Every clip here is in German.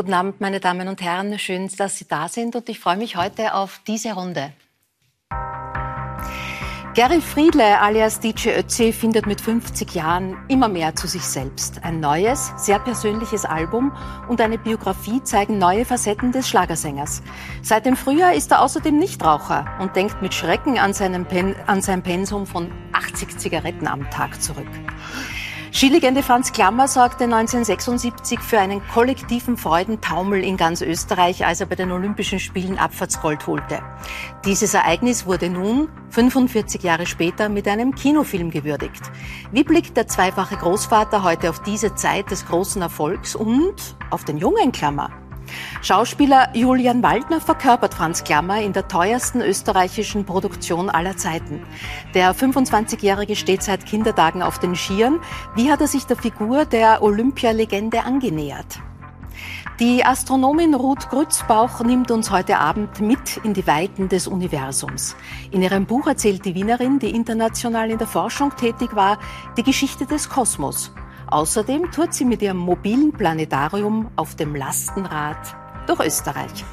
Guten Abend, meine Damen und Herren. Schön, dass Sie da sind und ich freue mich heute auf diese Runde. Gary Friedle alias DJ Ötzi findet mit 50 Jahren immer mehr zu sich selbst. Ein neues, sehr persönliches Album und eine Biografie zeigen neue Facetten des Schlagersängers. Seit dem Frühjahr ist er außerdem Nichtraucher und denkt mit Schrecken an, an sein Pensum von 80 Zigaretten am Tag zurück. Skilegende Franz Klammer sorgte 1976 für einen kollektiven Freudentaumel in ganz Österreich, als er bei den Olympischen Spielen Abfahrtsgold holte. Dieses Ereignis wurde nun, 45 Jahre später, mit einem Kinofilm gewürdigt. Wie blickt der zweifache Großvater heute auf diese Zeit des großen Erfolgs und auf den jungen Klammer? Schauspieler Julian Waldner verkörpert Franz Klammer in der teuersten österreichischen Produktion aller Zeiten. Der 25-Jährige steht seit Kindertagen auf den Skiern. Wie hat er sich der Figur der Olympialegende angenähert? Die Astronomin Ruth Grützbauch nimmt uns heute Abend mit in die Weiten des Universums. In ihrem Buch erzählt die Wienerin, die international in der Forschung tätig war, die Geschichte des Kosmos. Außerdem tourt sie mit ihrem mobilen Planetarium auf dem Lastenrad durch Österreich.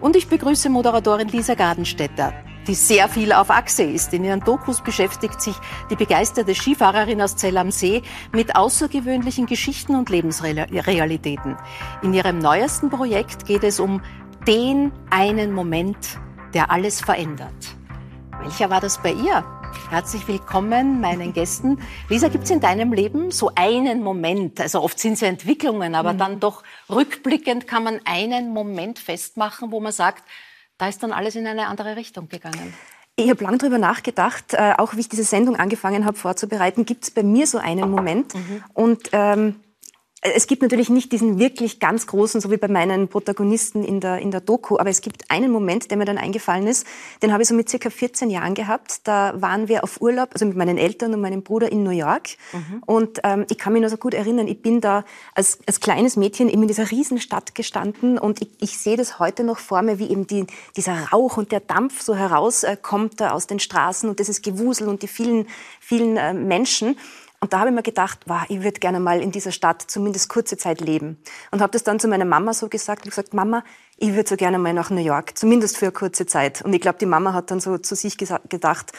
Und ich begrüße Moderatorin Lisa Gardenstetter, die sehr viel auf Achse ist. In ihren Dokus beschäftigt sich die begeisterte Skifahrerin aus Zell am See mit außergewöhnlichen Geschichten und Lebensrealitäten. In ihrem neuesten Projekt geht es um den einen Moment, der alles verändert. Welcher war das bei ihr? Herzlich willkommen meinen Gästen. Lisa, gibt es in deinem Leben so einen Moment, also oft sind es ja Entwicklungen, aber mhm. dann doch rückblickend kann man einen Moment festmachen, wo man sagt, da ist dann alles in eine andere Richtung gegangen. Ich habe lange darüber nachgedacht, äh, auch wie ich diese Sendung angefangen habe vorzubereiten, gibt es bei mir so einen Moment. Mhm. Und ähm, es gibt natürlich nicht diesen wirklich ganz großen, so wie bei meinen Protagonisten in der, in der Doku, aber es gibt einen Moment, der mir dann eingefallen ist, den habe ich so mit circa 14 Jahren gehabt. Da waren wir auf Urlaub, also mit meinen Eltern und meinem Bruder in New York. Mhm. Und ähm, ich kann mich noch so gut erinnern, ich bin da als, als kleines Mädchen eben in dieser Riesenstadt gestanden und ich, ich sehe das heute noch vor mir, wie eben die, dieser Rauch und der Dampf so herauskommt äh, aus den Straßen und dieses Gewusel und die vielen, vielen äh, Menschen. Und da habe ich mir gedacht, wow, ich würde gerne mal in dieser Stadt zumindest kurze Zeit leben. Und habe das dann zu meiner Mama so gesagt. Ich gesagt, Mama, ich würde so gerne mal nach New York, zumindest für eine kurze Zeit. Und ich glaube, die Mama hat dann so zu sich gedacht,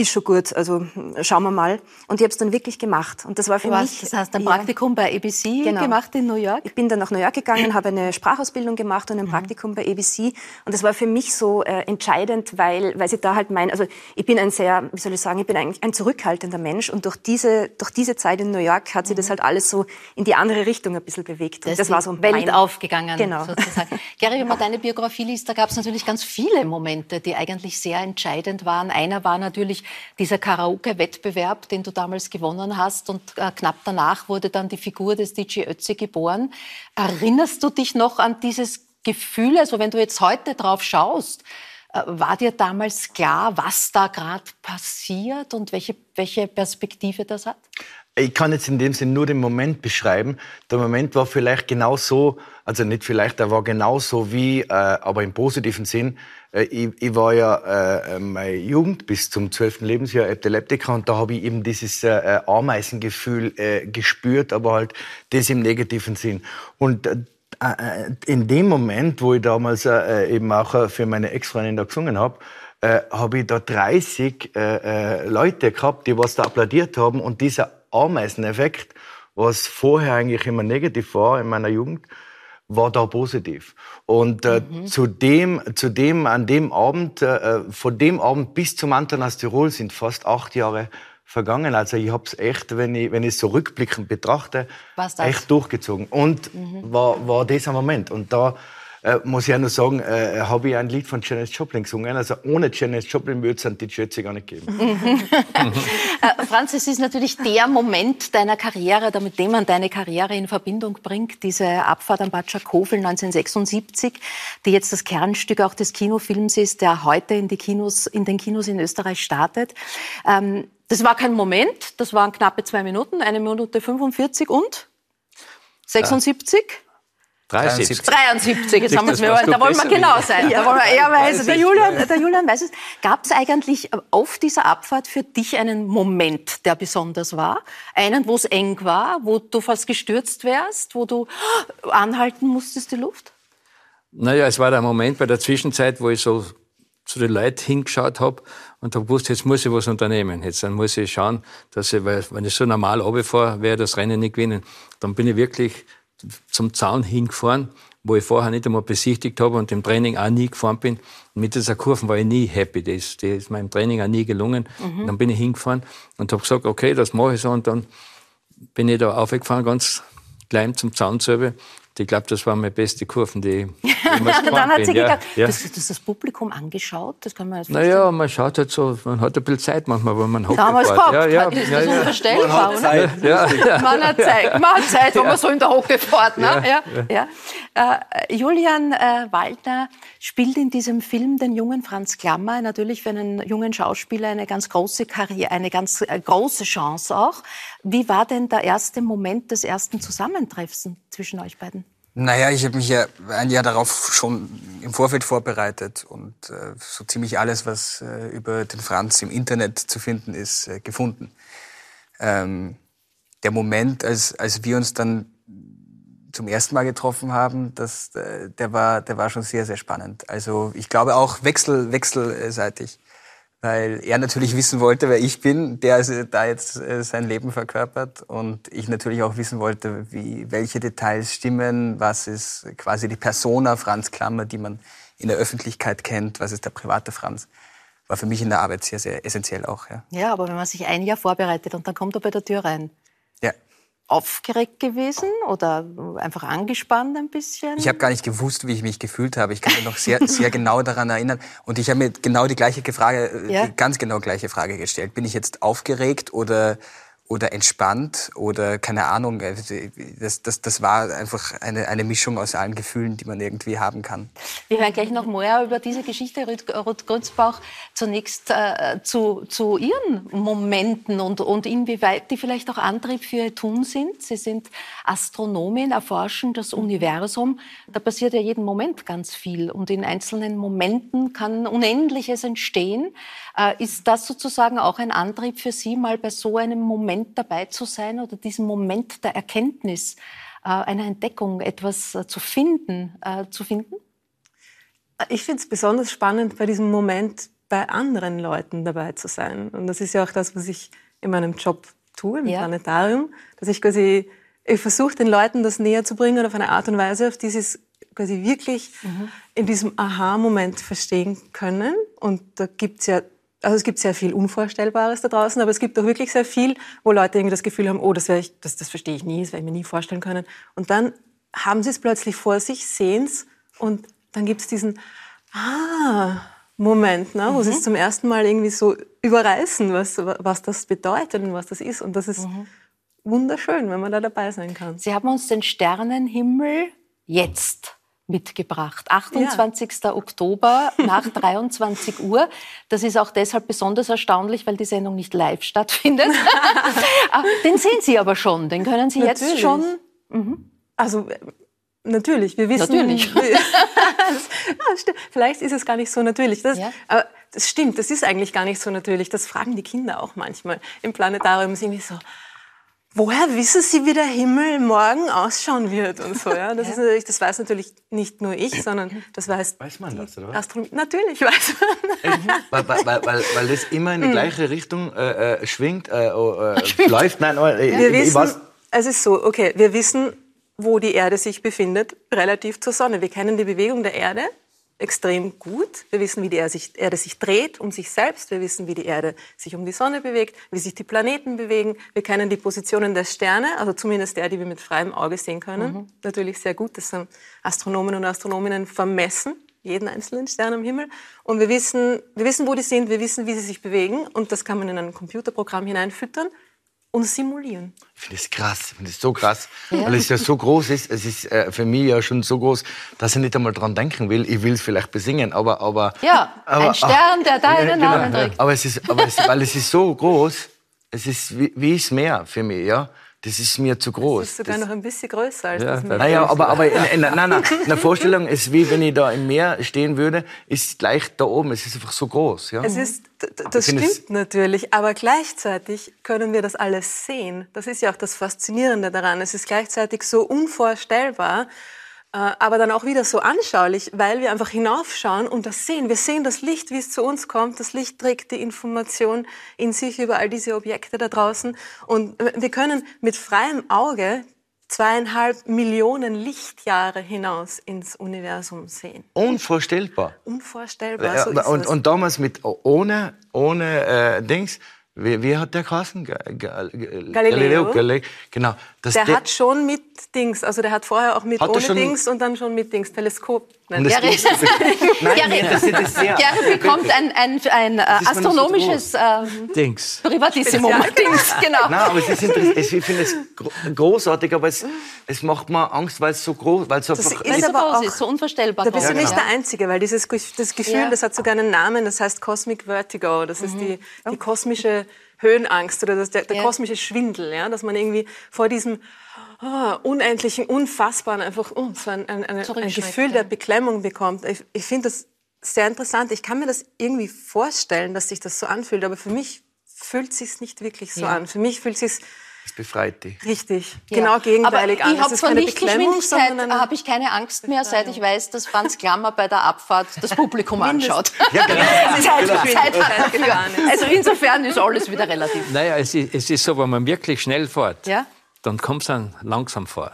ist schon gut, also schauen wir mal. Und ich habe es dann wirklich gemacht. Und das war für du mich. Das heißt, ein Praktikum ja, bei ABC genau. gemacht in New York? Ich bin dann nach New York gegangen, habe eine Sprachausbildung gemacht und ein mhm. Praktikum bei ABC. Und das war für mich so äh, entscheidend, weil, weil sie da halt mein, also ich bin ein sehr, wie soll ich sagen, ich bin eigentlich ein zurückhaltender Mensch. Und durch diese, durch diese Zeit in New York hat sie mhm. das halt alles so in die andere Richtung ein bisschen bewegt. Das, das war so Welt mein, aufgegangen, genau. sozusagen. Gary, wenn man deine Biografie liest, da gab es natürlich ganz viele Momente, die eigentlich sehr entscheidend waren. Einer war natürlich dieser Karaoke-Wettbewerb, den du damals gewonnen hast und äh, knapp danach wurde dann die Figur des DJ Ötzi geboren. Erinnerst du dich noch an dieses Gefühl, also wenn du jetzt heute drauf schaust, äh, war dir damals klar, was da gerade passiert und welche, welche Perspektive das hat? Ich kann jetzt in dem Sinne nur den Moment beschreiben. Der Moment war vielleicht genau so, also nicht vielleicht, er war genau so wie, äh, aber im positiven Sinn, ich, ich, war ja äh, meine Jugend bis zum 12. Lebensjahr Epileptiker und da habe ich eben dieses äh, äh, Ameisengefühl äh, gespürt, aber halt das im negativen Sinn. Und äh, äh in dem Moment, wo ich damals äh, eben auch für meine Ex-Freundin da gesungen habe, äh, habe ich da 30 äh, Leute gehabt, die was da applaudiert haben und dieser Ameiseneffekt, was vorher eigentlich immer negativ war in meiner Jugend, war da positiv. Und äh, mhm. zu dem, zu dem, an dem Abend, äh, von dem Abend bis zum Antanas Tirol sind fast acht Jahre vergangen. Also ich habe es echt, wenn ich wenn ich so rückblickend betrachte, echt durchgezogen. Und mhm. war war dieser Moment. Und da äh, muss ich auch noch sagen, äh, habe ich ein Lied von Janis Joplin gesungen. Also ohne Janis Joplin würde es an die Schätze gar nicht geben. äh, Franz, es ist natürlich der Moment deiner Karriere, mit dem man deine Karriere in Verbindung bringt, diese Abfahrt am Bad Schakofel 1976, die jetzt das Kernstück auch des Kinofilms ist, der heute in, die Kinos, in den Kinos in Österreich startet. Ähm, das war kein Moment, das waren knappe zwei Minuten, eine Minute 45 und 76. 73. 73, jetzt haben wir es mir, da wollen wir genau sein. Ja. Da wollen wir eher weiß. Der Julian, der Julian weiß es. Gab es eigentlich auf dieser Abfahrt für dich einen Moment, der besonders war? Einen, wo es eng war, wo du fast gestürzt wärst, wo du anhalten musstest, die Luft? Naja, es war der Moment bei der Zwischenzeit, wo ich so zu den Leuten hingeschaut habe und habe gewusst, jetzt muss ich was unternehmen. Jetzt dann muss ich schauen, dass ich, weil wenn ich so normal runterfahre, werde ich das Rennen nicht gewinnen. Dann bin ich wirklich zum Zaun hingefahren, wo ich vorher nicht einmal besichtigt habe und im Training auch nie gefahren bin. Mit dieser Kurve war ich nie happy. Das, das ist mir im Training auch nie gelungen. Mhm. dann bin ich hingefahren und habe gesagt, okay, das mache ich so. Und dann bin ich da aufgefahren, ganz klein zum Zaun selber ich glaube, das waren meine beste Kurven, die, die Dann hat sie ja, gedacht, ja. Das, das, das Publikum angeschaut, das kann man jetzt Naja, man schaut halt so, man hat ein bisschen Zeit manchmal, wenn man Hockey Damals fährt. Ja, ja, ist das ja, unvorstellbar, man hat Zeit. Ja, ja. Man hat Zeit, man hat Zeit, wenn man so in der Hocke fährt. Ne? Ja, ja. Äh, Julian äh, Waldner spielt in diesem Film den jungen Franz Klammer, natürlich für einen jungen Schauspieler eine ganz große Karriere, eine ganz äh, große Chance auch. Wie war denn der erste Moment des ersten Zusammentreffs zwischen euch beiden? Naja, ich habe mich ja ein Jahr darauf schon im Vorfeld vorbereitet und äh, so ziemlich alles, was äh, über den Franz im Internet zu finden ist, äh, gefunden. Ähm, der Moment, als, als wir uns dann zum ersten Mal getroffen haben, das, äh, der, war, der war schon sehr, sehr spannend. Also ich glaube auch wechsel, wechselseitig weil er natürlich wissen wollte, wer ich bin, der also da jetzt äh, sein Leben verkörpert und ich natürlich auch wissen wollte, wie, welche Details stimmen, was ist quasi die Persona Franz Klammer, die man in der Öffentlichkeit kennt, was ist der private Franz. War für mich in der Arbeit sehr, sehr essentiell auch. Ja, ja aber wenn man sich ein Jahr vorbereitet und dann kommt er bei der Tür rein. Ja, aufgeregt gewesen oder einfach angespannt ein bisschen? Ich habe gar nicht gewusst, wie ich mich gefühlt habe. Ich kann mich noch sehr, sehr genau daran erinnern. Und ich habe mir genau die gleiche Frage, ja? die ganz genau gleiche Frage gestellt. Bin ich jetzt aufgeregt oder oder entspannt oder keine Ahnung. Äh, das, das, das war einfach eine, eine Mischung aus allen Gefühlen, die man irgendwie haben kann. Wir hören gleich noch mehr über diese Geschichte, Ruth Grünzbauch, zunächst äh, zu, zu Ihren Momenten und, und inwieweit die vielleicht auch Antrieb für Ihr Tun sind. Sie sind Astronomin, erforschen das Universum. Da passiert ja jeden Moment ganz viel und in einzelnen Momenten kann Unendliches entstehen. Äh, ist das sozusagen auch ein Antrieb für Sie, mal bei so einem Moment dabei zu sein oder diesem Moment der Erkenntnis, äh, einer Entdeckung, etwas äh, zu finden, zu finden? Ich finde es besonders spannend, bei diesem Moment bei anderen Leuten dabei zu sein. Und das ist ja auch das, was ich in meinem Job tue, im ja. Planetarium, dass ich quasi, ich versuche den Leuten das näher zu bringen auf eine Art und Weise, auf die sie es quasi wirklich mhm. in diesem Aha-Moment verstehen können. Und da gibt es ja also es gibt sehr viel Unvorstellbares da draußen, aber es gibt auch wirklich sehr viel, wo Leute irgendwie das Gefühl haben, oh, das, ich, das, das verstehe ich nie, das werde ich mir nie vorstellen können. Und dann haben sie es plötzlich vor sich, sehen es und dann gibt es diesen ah, Moment, ne, wo mhm. sie es zum ersten Mal irgendwie so überreißen, was, was das bedeutet und was das ist. Und das ist mhm. wunderschön, wenn man da dabei sein kann. Sie haben uns den Sternenhimmel jetzt mitgebracht. 28. Ja. Oktober nach 23 Uhr. Das ist auch deshalb besonders erstaunlich, weil die Sendung nicht live stattfindet. Ah, den sehen Sie aber schon, den können Sie natürlich. jetzt schon. Mhm. Also natürlich, wir wissen. Natürlich. Vielleicht ist es gar nicht so natürlich. Das, ja. aber das stimmt, das ist eigentlich gar nicht so natürlich. Das fragen die Kinder auch manchmal im Planetarium. Sind so, woher wissen Sie, wie der Himmel morgen ausschauen wird und so. Ja? Das, ist natürlich, das weiß natürlich nicht nur ich, sondern das weiß Weiß man das, oder was? Astronomie. Natürlich weiß man das. weil, weil, weil, weil das immer in die hm. gleiche Richtung äh, äh, schwingt, äh, oh, äh, läuft. Nein, äh, wir wissen, was? es ist so, okay, wir wissen, wo die Erde sich befindet, relativ zur Sonne. Wir kennen die Bewegung der Erde extrem gut. Wir wissen, wie die Erde sich, Erde sich dreht um sich selbst. Wir wissen, wie die Erde sich um die Sonne bewegt, wie sich die Planeten bewegen. Wir kennen die Positionen der Sterne, also zumindest der, die wir mit freiem Auge sehen können. Mhm. Natürlich sehr gut. Das haben Astronomen und Astronominnen vermessen jeden einzelnen Stern am Himmel. Und wir wissen, wir wissen, wo die sind, wir wissen, wie sie sich bewegen. Und das kann man in ein Computerprogramm hineinfüttern und simulieren. Ich finde es krass, ich finde es so krass, ja. weil es ja so groß ist. Es ist äh, für mich ja schon so groß, dass ich nicht einmal dran denken will. Ich will es vielleicht besingen, aber aber ja, aber, ein Stern, der deinen ja, Namen trägt. Aber es ist, aber es, weil es ist so groß, es ist wie, wie das Meer für mich, ja. Das ist mir zu groß. Das ist sogar das, noch ein bisschen größer als Ja, das Meer. naja, aber, aber in, in, nein, nein, in der Vorstellung ist wie wenn ich da im Meer stehen würde, ist gleich da oben. Es ist einfach so groß. Ja? Es ist, das finde es- stimmt natürlich, aber gleichzeitig können wir das alles sehen. Das ist ja auch das Faszinierende daran. Es ist gleichzeitig so unvorstellbar, aber dann auch wieder so anschaulich, weil wir einfach hinaufschauen und das sehen. Wir sehen das Licht, wie es zu uns kommt. Das Licht trägt die Information in sich über all diese Objekte da draußen. Und wir können mit freiem Auge zweieinhalb Millionen Lichtjahre hinaus ins Universum sehen. Unvorstellbar. Unvorstellbar, Ja, so ist und, und damals mit ohne, ohne äh, Dings. Wie, wie hat der geheißen? Ga- Ga- Galileo. Galileo. Genau. Das Der hat schon mit Dings, also der hat vorher auch mit ohne Dings und dann schon mit Dings, Teleskop. und das Gary- Nein, Gary- das das bekommt ein, ein, ein äh, noch so astronomisches äh, Dings. Privatissimum. Dings, genau. Nein, aber es ist interessant. Es- Ich finde es gro- großartig, aber es, es macht mir Angst, weil es so groß, weil es einfach. ist aber groß auch- ist, so unvorstellbar Da bist du nicht genau. der Einzige, weil dieses das Gefühl, Ja. das hat sogar einen Namen, das heißt Cosmic Vertigo. Das ist die, die kosmische Höhenangst oder das, der, der Ja. kosmische Schwindel, ja, dass man irgendwie vor diesem ah, unendlichen, unfassbaren einfach oh, so ein, ein, ein, ein Gefühl der Beklemmung bekommt. Ich, ich finde das sehr interessant. Ich kann mir das irgendwie vorstellen, dass sich das so anfühlt, aber für mich fühlt sich nicht wirklich so Ja. an. Für mich fühlt sich Es befreit dich. richtig, Ja. genau gegenteilig Aber ich Es habe ist vor keine Beklemmung, Lichtgeschwindigkeit habe ich keine Angst mehr, seit ich weiß, dass Franz Klammer bei der Abfahrt das Publikum anschaut. Ja, genau. Zeit, Zeit hat dafür. Also insofern ist alles wieder relativ. Naja, es ist, es ist so, wenn man wirklich schnell fährt, Ja? dann kommt es dann langsam vor.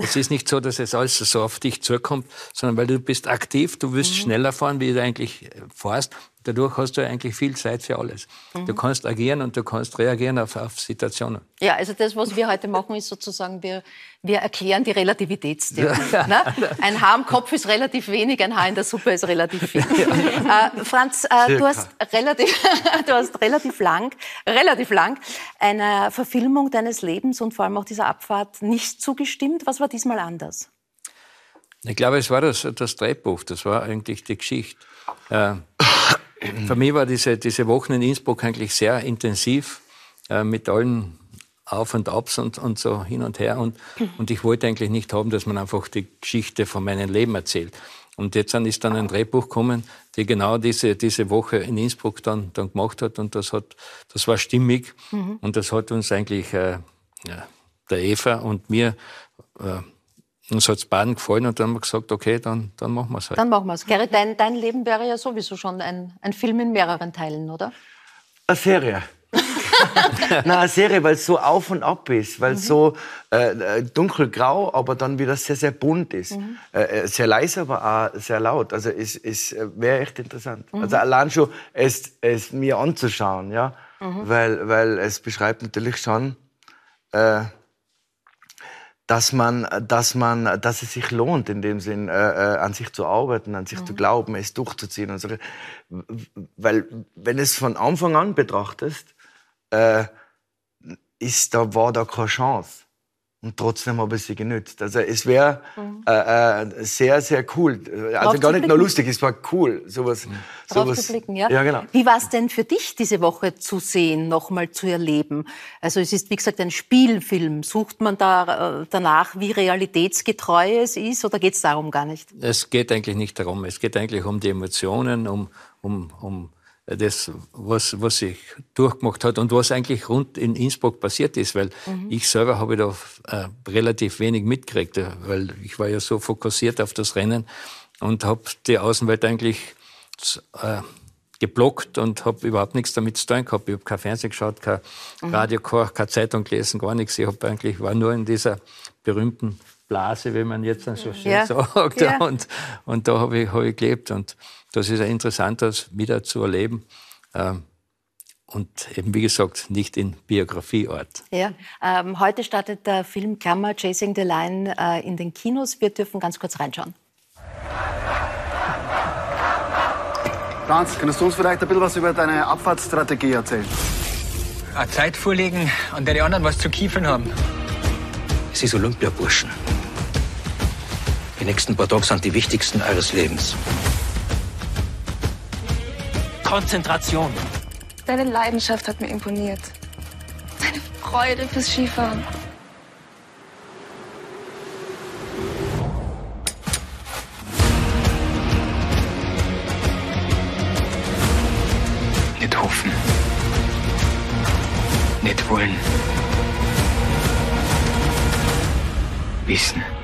Es ist nicht so, dass es alles so auf dich zukommt, sondern weil du bist aktiv, du willst schneller fahren, wie du eigentlich äh, fährst. Dadurch hast du eigentlich viel Zeit für alles. Du kannst agieren und du kannst reagieren auf, auf Situationen. Ja, also das, was wir heute machen, ist sozusagen, wir, wir erklären die Relativitätstheorie. Ne? Ein Haar im Kopf ist relativ wenig, ein Haar in der Suppe ist relativ viel. Äh, Franz, äh, du, hast relativ, du hast relativ lang, relativ lang einer Verfilmung deines Lebens und vor allem auch dieser Abfahrt nicht zugestimmt. Was war diesmal anders? Ich glaube, es war das, das Drehbuch, das war eigentlich die Geschichte. Äh, für mich war diese, diese Wochen in Innsbruck eigentlich sehr intensiv äh, mit allen Auf und Abs und, und so hin und her. Und, und ich wollte eigentlich nicht haben, dass man einfach die Geschichte von meinem Leben erzählt. Und jetzt dann ist dann ein Drehbuch gekommen, die genau diese, diese Woche in Innsbruck dann, dann gemacht hat. Und das, hat, das war stimmig. Und das hat uns eigentlich, äh, ja, der Eva und mir, äh, uns hat's beiden gefallen und dann haben wir gesagt, okay, dann, dann machen wir's halt. Dann machen wir es. Gerrit, dein, dein Leben wäre ja sowieso schon ein, ein Film in mehreren Teilen, oder? Eine Serie. Nein, eine Serie, weil es so auf und ab ist, weil es so äh, äh, dunkelgrau, aber dann wieder sehr, sehr bunt ist. Äh, äh, sehr leise, aber auch sehr laut. Also es, es äh, wäre echt interessant. Also allein schon es, es mir anzuschauen, ja, weil, weil es beschreibt natürlich schon, äh, dass man, dass man, dass es sich lohnt, in dem Sinn, äh, äh, an sich zu arbeiten, an sich zu glauben, es durchzuziehen und so. Weil, wenn es von Anfang an betrachtest, äh, ist da, war da keine Chance. Und trotzdem habe ich sie genützt. Also es wäre äh, äh, sehr, sehr cool. Also Drauf gar nicht nur lustig, es war cool. Sowas, Drauf sowas, zu blicken, ja. Ja, genau. Wie war es denn für dich, diese Woche zu sehen, nochmal zu erleben? Also es ist, wie gesagt, ein Spielfilm. Sucht man da äh, danach, wie realitätsgetreu es ist, oder geht es darum gar nicht? Es geht eigentlich nicht darum. Es geht eigentlich um die Emotionen, um, um, um das, was, was sich durchgemacht hat und was eigentlich rund in Innsbruck passiert ist, weil ich selber habe da äh, relativ wenig mitgekriegt, äh, weil ich war ja so fokussiert auf das Rennen und habe die Außenwelt eigentlich äh, geblockt und habe überhaupt nichts damit zu tun gehabt. Ich habe kein Fernsehen geschaut, kein Radio gehört, keine Zeitung gelesen, gar nichts. Ich hab eigentlich war nur in dieser berühmten Blase, wie man jetzt dann so schön Ja. sagt. Ja. Und, und da habe ich, hab ich gelebt. Und das ist ja interessant, das wieder zu erleben. Ähm, Und eben, wie gesagt, nicht in Biografieort. Ja. Ähm, heute startet der Film Klammer Chasing the Line äh, in den Kinos. Wir dürfen ganz kurz reinschauen. Franz, kannst du uns vielleicht ein bisschen was über deine Abfahrtsstrategie erzählen? Eine Zeit vorlegen, an der die anderen was zu kiefern haben. Es ist Olympiaburschen. Die nächsten paar Tage sind die wichtigsten eures Lebens. Konzentration. Deine Leidenschaft hat mir imponiert. Deine Freude fürs Skifahren. Nicht hoffen. Nicht wollen. Wissen.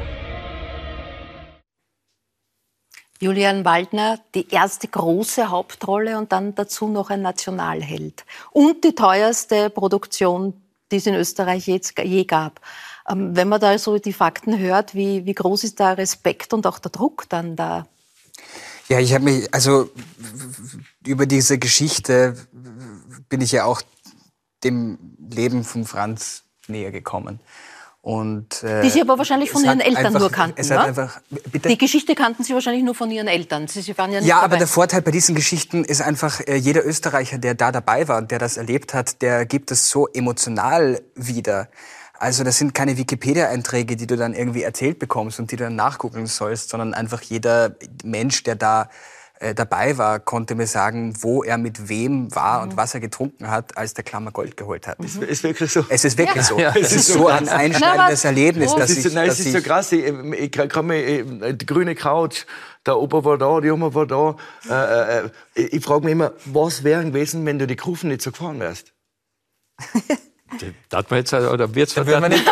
Julian Waldner, die erste große Hauptrolle und dann dazu noch ein Nationalheld. Und die teuerste Produktion, die es in Österreich jetzt je gab. Ähm, wenn man da so die Fakten hört, wie, wie groß ist der Respekt und auch der Druck dann da? Ja, ich habe mich, also über diese Geschichte bin ich ja auch dem Leben von Franz näher gekommen. Und, äh, die Sie aber wahrscheinlich von Ihren Eltern einfach- nur kannten, es hat ne? einfach, bitte? Die Geschichte kannten Sie wahrscheinlich nur von Ihren Eltern. Sie, Sie waren ja nicht Ja, aber dabei. der Vorteil bei diesen Geschichten ist einfach, äh, jeder Österreicher, der da dabei war und der das erlebt hat, der gibt es so emotional wieder. Also das sind keine Wikipedia-Einträge, die du dann irgendwie erzählt bekommst und die du dann nachgucken sollst, sondern einfach jeder Mensch, der da äh, dabei war, konnte mir sagen, wo er mit wem war und was er getrunken hat, als der Klammer Gold geholt hat. Ist, ist wirklich so. Es ist wirklich so. Ja, es ist so ein einschneidendes was? Erlebnis, dass Das ist, ich, nein, dass es ist so ich krass. Ich, ich kann mir, äh, die grüne Couch, der Opa war da, die Oma war da. Äh, äh, ich ich frage mich immer, was wäre gewesen, wenn du die Kufen nicht so gefahren wärst? Das man jetzt, oder wird's Will man nicht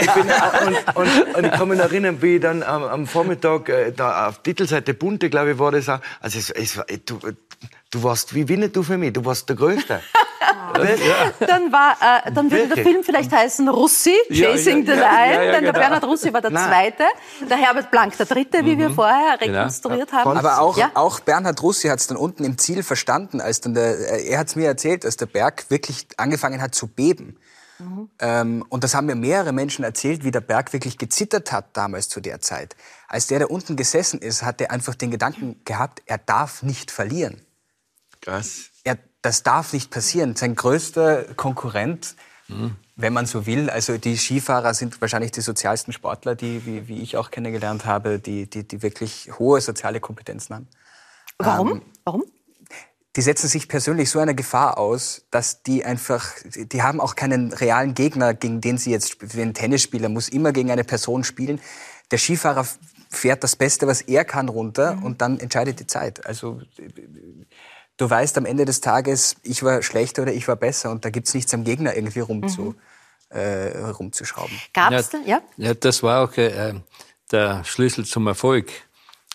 Ich bin, und, und, und ich kann mich erinnern, wie ich dann am, am Vormittag äh, da auf Titelseite Bunte, glaube ich, war das auch. Also es, es, du, du warst wie Winnetou für mich, du warst der Größte. Wirklich? Dann, war, äh, dann würde der? Film vielleicht heißen Russi, Ja, Chasing ja, the ja, Lion, ja, ja, denn der genau. Bernhard Russi war der Nein. Zweite, der Herbert Blank der Dritte, wie wir vorher rekonstruiert haben. Aber auch, Ja. auch Bernhard Russi hat es dann unten im Ziel verstanden, als dann der, äh, er hat es mir erzählt, als der Berg wirklich angefangen hat zu beben. Ähm, und das haben mir mehrere Menschen erzählt, wie der Berg wirklich gezittert hat damals zu der Zeit. Als der da unten gesessen ist, hat er einfach den Gedanken gehabt, er darf nicht verlieren. Krass. Das darf nicht passieren. Sein größter Konkurrent, wenn man so will, also die Skifahrer sind wahrscheinlich die sozialsten Sportler, die, wie, wie ich auch kennengelernt habe, die, die, die wirklich hohe soziale Kompetenzen haben. Warum? Ähm, Warum? die setzen sich persönlich so einer Gefahr aus, dass die einfach, die haben auch keinen realen Gegner, gegen den sie jetzt, ein Tennisspieler muss immer gegen eine Person spielen. Der Skifahrer fährt das Beste, was er kann, runter und dann entscheidet die Zeit. Also du weißt am Ende des Tages, ich war schlechter oder ich war besser und da gibt's nichts am Gegner irgendwie rumzu, äh, rumzuschrauben. Gab Ja, es denn? Ja? ja, das war auch äh, der Schlüssel zum Erfolg.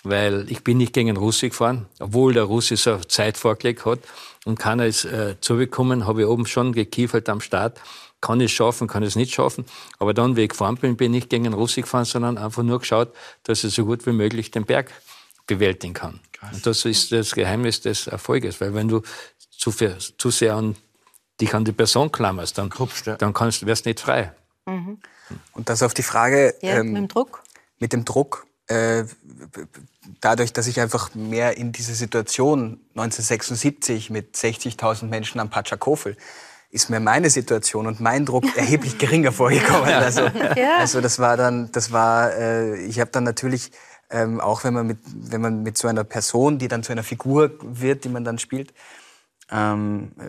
Weil ich bin nicht gegen den Russi gefahren, obwohl der Russi so Zeit vorgelegt hat. Und keiner ist äh, zugekommen, habe ich oben schon gekiefert am Start. Kann ich es schaffen, kann ich es nicht schaffen. Aber dann, wie ich gefahren bin, bin ich nicht gegen den Russi gefahren, sondern einfach nur geschaut, dass ich so gut wie möglich den Berg bewältigen kann. Und das ist das Geheimnis des Erfolges. Weil wenn du zu, viel, zu sehr an dich an die Person klammerst, dann, Kruppst, ja. dann kannst, wirst du nicht frei. Und das auf die Frage, Ja, ähm, mit dem Druck? mit dem Druck, äh, dadurch, dass ich einfach mehr in diese Situation 1976 mit 60.000 Menschen am Patschakofel, ist mir meine Situation und mein Druck erheblich geringer vorgekommen. Also, Ja. also das war dann, das war, äh, ich habe dann natürlich ähm, auch wenn man mit, wenn man mit so einer Person, die dann zu einer Figur wird, die man dann spielt, ähm, äh,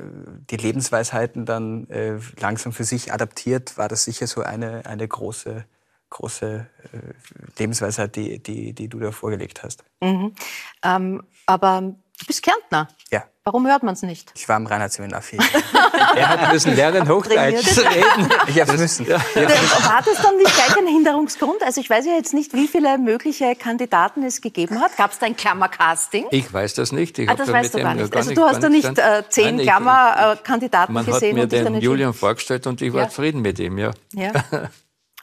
die Lebensweisheiten dann äh, langsam für sich adaptiert, war das sicher so eine, eine große, große äh, Lebensweisheit, die, die, die du da vorgelegt hast. Mhm. Ähm, aber du bist Kärntner. Ja, Warum hört man es nicht? ich war im Reinhardt-Seminar vier Er hat müssen lernen, Hochdeutsch zu reden. Ich habe müssen. Ja. War das dann nicht gleich ein Hinderungsgrund? Also ich weiß ja jetzt nicht, wie viele mögliche Kandidaten es gegeben hat. Gab es da ein Klammercasting? Ich weiß das nicht. Ich Ah, hab das da weißt mit du gar dem nicht. gar Also du hast da nicht äh, zehn Klammerkandidaten Man hat gesehen mir und den. Julian vorgestellt und ich war Ja. zufrieden mit ihm, ja. Ja.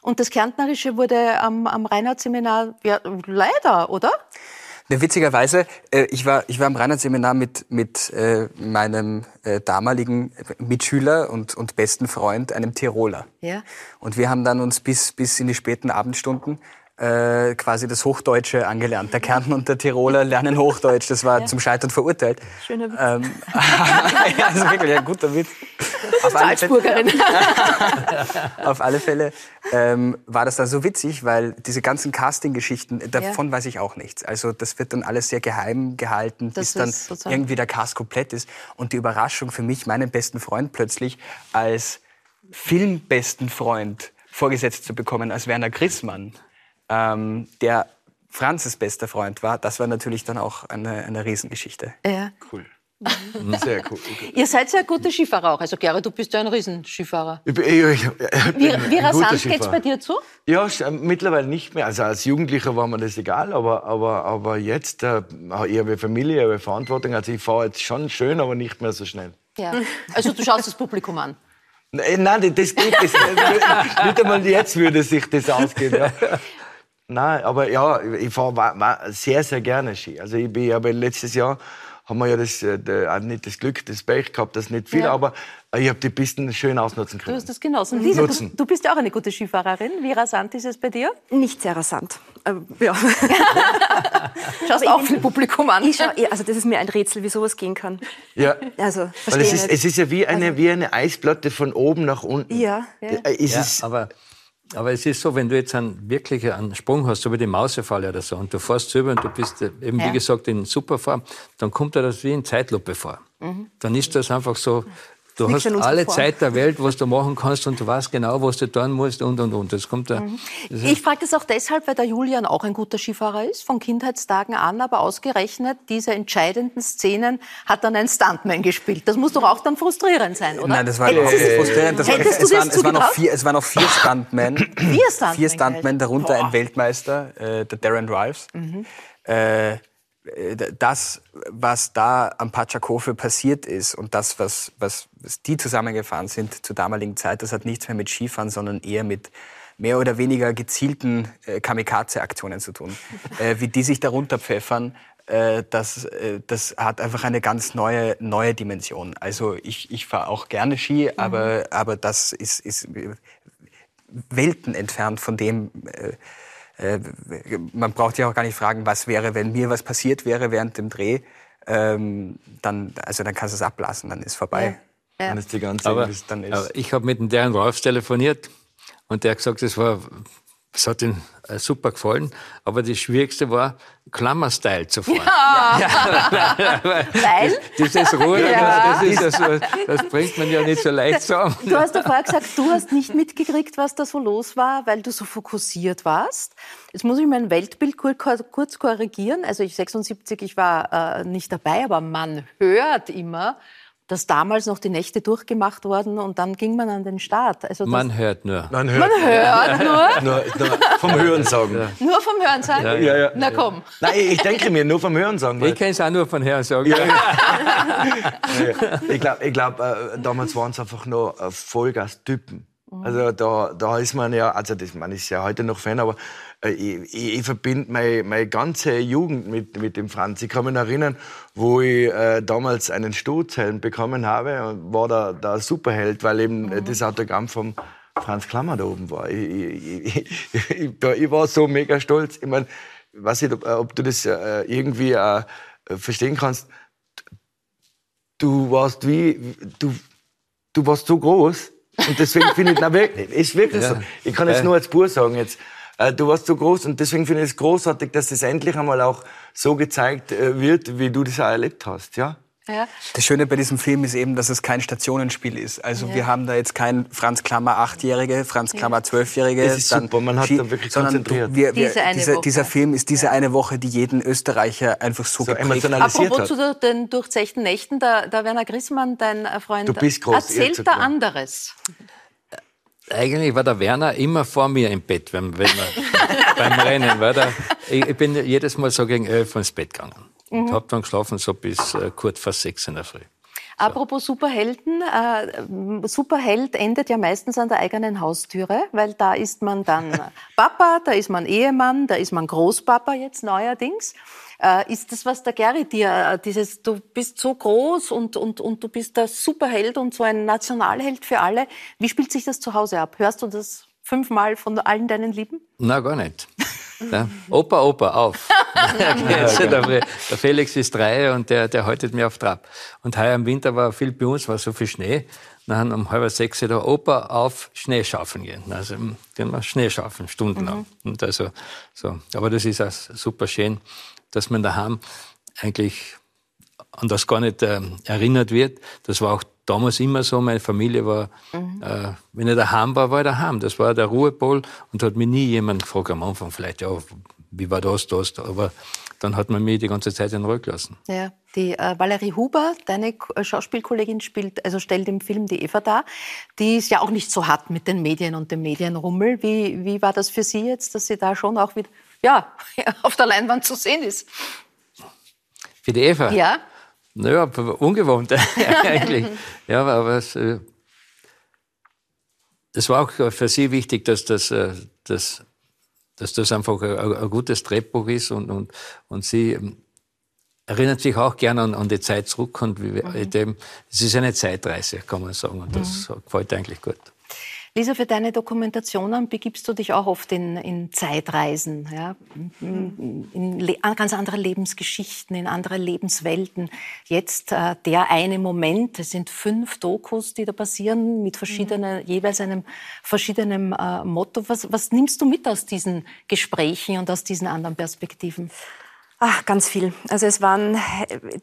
Und das Kärntnerische wurde am, am Reinhard-Seminar ja, leider, oder? Ne, witzigerweise, äh, ich, war, ich war im Reinhardt-Seminar mit, mit äh, meinem äh, damaligen Mitschüler und, und besten Freund, einem Tiroler. Ja. Und wir haben dann uns bis, bis in die späten Abendstunden äh, quasi das Hochdeutsche angelernt. Der Kärnten und der Tiroler lernen Hochdeutsch. Das war zum Scheitern verurteilt. Schöner Witz. Ähm, ja, also wirklich ein guter Witz. Auf alle Fälle, auf alle Fälle ähm, war das dann so witzig, weil diese ganzen Casting-Geschichten, davon weiß ich auch nichts. Also das wird dann alles sehr geheim gehalten, Das bis dann sozusagen- irgendwie der Cast komplett ist. Und die Überraschung für mich, meinen besten Freund plötzlich als filmbesten Freund vorgesetzt zu bekommen als Werner Grissmann, ähm, der Franzes bester Freund war, das war natürlich dann auch eine, eine Riesengeschichte. Ja. Cool. Sehr cool. Ihr seid sehr gute Skifahrer auch. Also Gerrit, du bist ja ein Riesenskifahrer. Ich bin, ich, ich, Wie, wie rasant geht's Skifahrer. bei dir zu? Ja, äh, mittlerweile nicht mehr. Also als Jugendlicher war mir das egal, aber, aber, aber jetzt, äh, ich habe Familie, ich habe Verantwortung. Also ich fahre jetzt schon schön, aber nicht mehr so schnell. Ja. Also du schaust das Publikum an. Nein, nein, das geht das, nicht einmal jetzt würde sich das ausgehen. Ja. Nein, aber ja, ich fahre sehr, sehr gerne Ski. Also ich bin aber letztes Jahr haben wir ja das, äh, auch nicht das Glück, das Pech gehabt, dass nicht viel, Ja. aber äh, ich habe die Pisten schön ausnutzen Du können. hast das genossen. Lisa, du, du bist ja auch eine gute Skifahrerin. Wie rasant ist es bei dir? Nicht sehr rasant. Äh, ja. Schaust auch viel Publikum an. Ich schau, ja, also das ist mir ein Rätsel, wie sowas gehen kann. Ja. Also, Weil verstehe es ist, es ist ja wie eine, wie eine Eisplatte von oben nach unten. Ja. Äh, Es Ja, ist, aber, aber es ist so, wenn du jetzt einen, wirklich einen Sprung hast, so wie die Mausefalle oder so, und du fährst drüber und du bist äh, eben, Ja. wie gesagt, in Superform, dann kommt dir das wie in Zeitlupe vor. Dann ist das einfach so, du hast alle Form. Zeit der Welt, was du machen kannst und du weißt genau, was du tun musst und, und, und. Das kommt da. das ist- Ich frage das auch deshalb, weil der Julian auch ein guter Skifahrer ist, von Kindheitstagen an, aber ausgerechnet diese entscheidenden Szenen hat dann ein Stuntman gespielt. Das muss doch auch dann frustrierend sein, oder? Nein, das war du es- frustrierend. Das war, es, dir waren, es, waren noch vier, es waren noch vier Stuntmen. Vier Stuntmen Vier Stuntmen, darunter Boah. ein Weltmeister, äh, der Darren Rives. Äh, das, was da am Pachakofe passiert ist und das, was, was, was die zusammengefahren sind zur damaligen Zeit, das hat nichts mehr mit Skifahren, sondern eher mit mehr oder weniger gezielten äh, Kamikaze-Aktionen zu tun. äh, wie die sich darunter pfeffern, äh, das, äh, das hat einfach eine ganz neue, neue Dimension. Also ich, ich fahre auch gerne Ski, aber, aber das ist, ist Welten entfernt von dem, äh, man braucht ja auch gar nicht fragen, was wäre, wenn mir was passiert wäre während dem Dreh. Ähm, dann, also dann kannst du es ablassen, dann ist vorbei. dann ist die ganze Aber, dann ist- aber ich habe mit dem Darren Rolfs telefoniert und der hat gesagt, das war, es hat ihm äh, super gefallen, aber das Schwierigste war, Klammerstyle zu fahren. Weil Dieses Ruhe, Ja. das, ist ja so, das bringt man ja nicht so leicht zusammen. du hast ja vorher gesagt, du hast nicht mitgekriegt, was da so los war, weil du so fokussiert warst. Jetzt muss ich mein Weltbild kur- kurz korrigieren. Also ich 76, ich war äh, nicht dabei, aber man hört immer, dass damals noch die Nächte durchgemacht wurden und dann ging man an den Start. Also Man hört nur. man hört, man hört nur, nur, nur vom Hören sagen. nur vom Hören sagen. Ja, ja. Na komm. Nein, ich denke mir nur vom Hören sagen. weil- Ich kenne es auch nur von Herrn sagen. Ich glaube, ich glaub, äh, damals waren es einfach nur äh, Vollgas-Typen. Also da, da ist man ja, also das, man ist ja heute noch Fan, aber äh, ich, ich, verbinde meine, meine ganze Jugend mit, mit dem Franz. Ich kann mich erinnern, wo ich äh, damals einen Sturzhelm bekommen habe und war da der Superheld, weil eben äh, das Autogramm vom Franz Klammer da oben war. Ich, ich, ich, ich, da- ich war so mega stolz. Ich meine, weiß nicht, ob, ob du das äh, irgendwie äh, verstehen kannst du warst wie, du, du warst so groß. Und deswegen finde ich, na wirklich, ist wirklich so. Ich kann jetzt Ja. nur als Bur sagen jetzt. Äh, Du warst so groß und deswegen finde ich es großartig, dass es endlich einmal auch so gezeigt äh, wird, wie du das auch erlebt hast, ja? Ja. Das Schöne bei diesem Film ist eben, dass es kein Stationenspiel ist. Also wir haben da jetzt kein Franz Klammer Achtjährige, Franz Klammer Zwölfjährige. Das ist super, man hat da wirklich sondern konzentriert. Wir, wir, Diese eine dieser, Woche. dieser Film ist diese eine Woche, die jeden Österreicher einfach so, So geprägt hat. emotionalisiert Apropos hat. zu den durchzechten Nächten, der, der Werner Grissmann, dein äh, Freund, Du bist groß, erzählt da anderes. Eigentlich war der Werner immer vor mir im Bett, wenn, wenn wir beim Rennen war. Der, ich, ich bin jedes Mal so gegen elf ins Bett gegangen. Und Mhm. hab dann geschlafen so bis äh, kurz vor sechs in der Früh. Apropos Superhelden, äh, Superheld endet ja meistens an der eigenen Haustüre, weil da ist man dann Papa, da ist man Ehemann, da ist man Großpapa jetzt neuerdings. Äh, ist das, was der Gary dir, äh, dieses, du bist so groß und, und, und du bist der Superheld und so ein Nationalheld für alle. Wie spielt sich das zu Hause ab? Hörst du das fünfmal von allen deinen Lieben? Na, gar nicht. Ja. Opa, Opa, auf. Jetzt, der, der Felix ist drei und der, der haltet mir auf Trab. Und heuer im Winter war viel bei uns, war so viel Schnee. Dann um halb sechs der Opa auf Schneeschaufeln gehen. Also gehen wir Schneeschaufeln, stundenlang. Und also, so. Aber das ist auch super schön, dass man daheim eigentlich an das gar nicht ähm, erinnert wird. Das war auch damals immer so. Meine Familie war, mhm. äh, wenn ich daheim war, war ich daheim. Das war der Ruhepol und hat mich nie jemand gefragt am Anfang vielleicht, ja, wie war das, das, aber dann hat man mich die ganze Zeit in Ruhe gelassen. Ja, die äh, Valerie Huber, deine äh, Schauspielkollegin, spielt, also stellt im Film die Eva dar. Die ist ja auch nicht so hart mit den Medien und dem Medienrummel. Wie, wie war das für Sie jetzt, dass sie da schon auch wieder ja, auf der Leinwand zu sehen ist? Für die Eva? Ja. Naja, ungewohnt eigentlich. ja, aber es, äh, es war auch für sie wichtig, dass das, äh, dass, dass das einfach ein, gutes Drehbuch ist und, und, und sie ähm, erinnert sich auch gerne an, an die Zeit zurück und wie, mhm. dem, es ist eine Zeitreise, kann man sagen, und das mhm. gefällt eigentlich gut. Lisa, für deine Dokumentationen begibst du dich auch oft in, in Zeitreisen, ja? in, in ganz andere Lebensgeschichten, in andere Lebenswelten. Jetzt äh, der eine Moment, es sind fünf Dokus, die da passieren, mit verschiedenen, mhm. jeweils einem verschiedenen äh, Motto. Was, was nimmst du mit aus diesen Gesprächen und aus diesen anderen Perspektiven? Ach, ganz viel. Also es waren,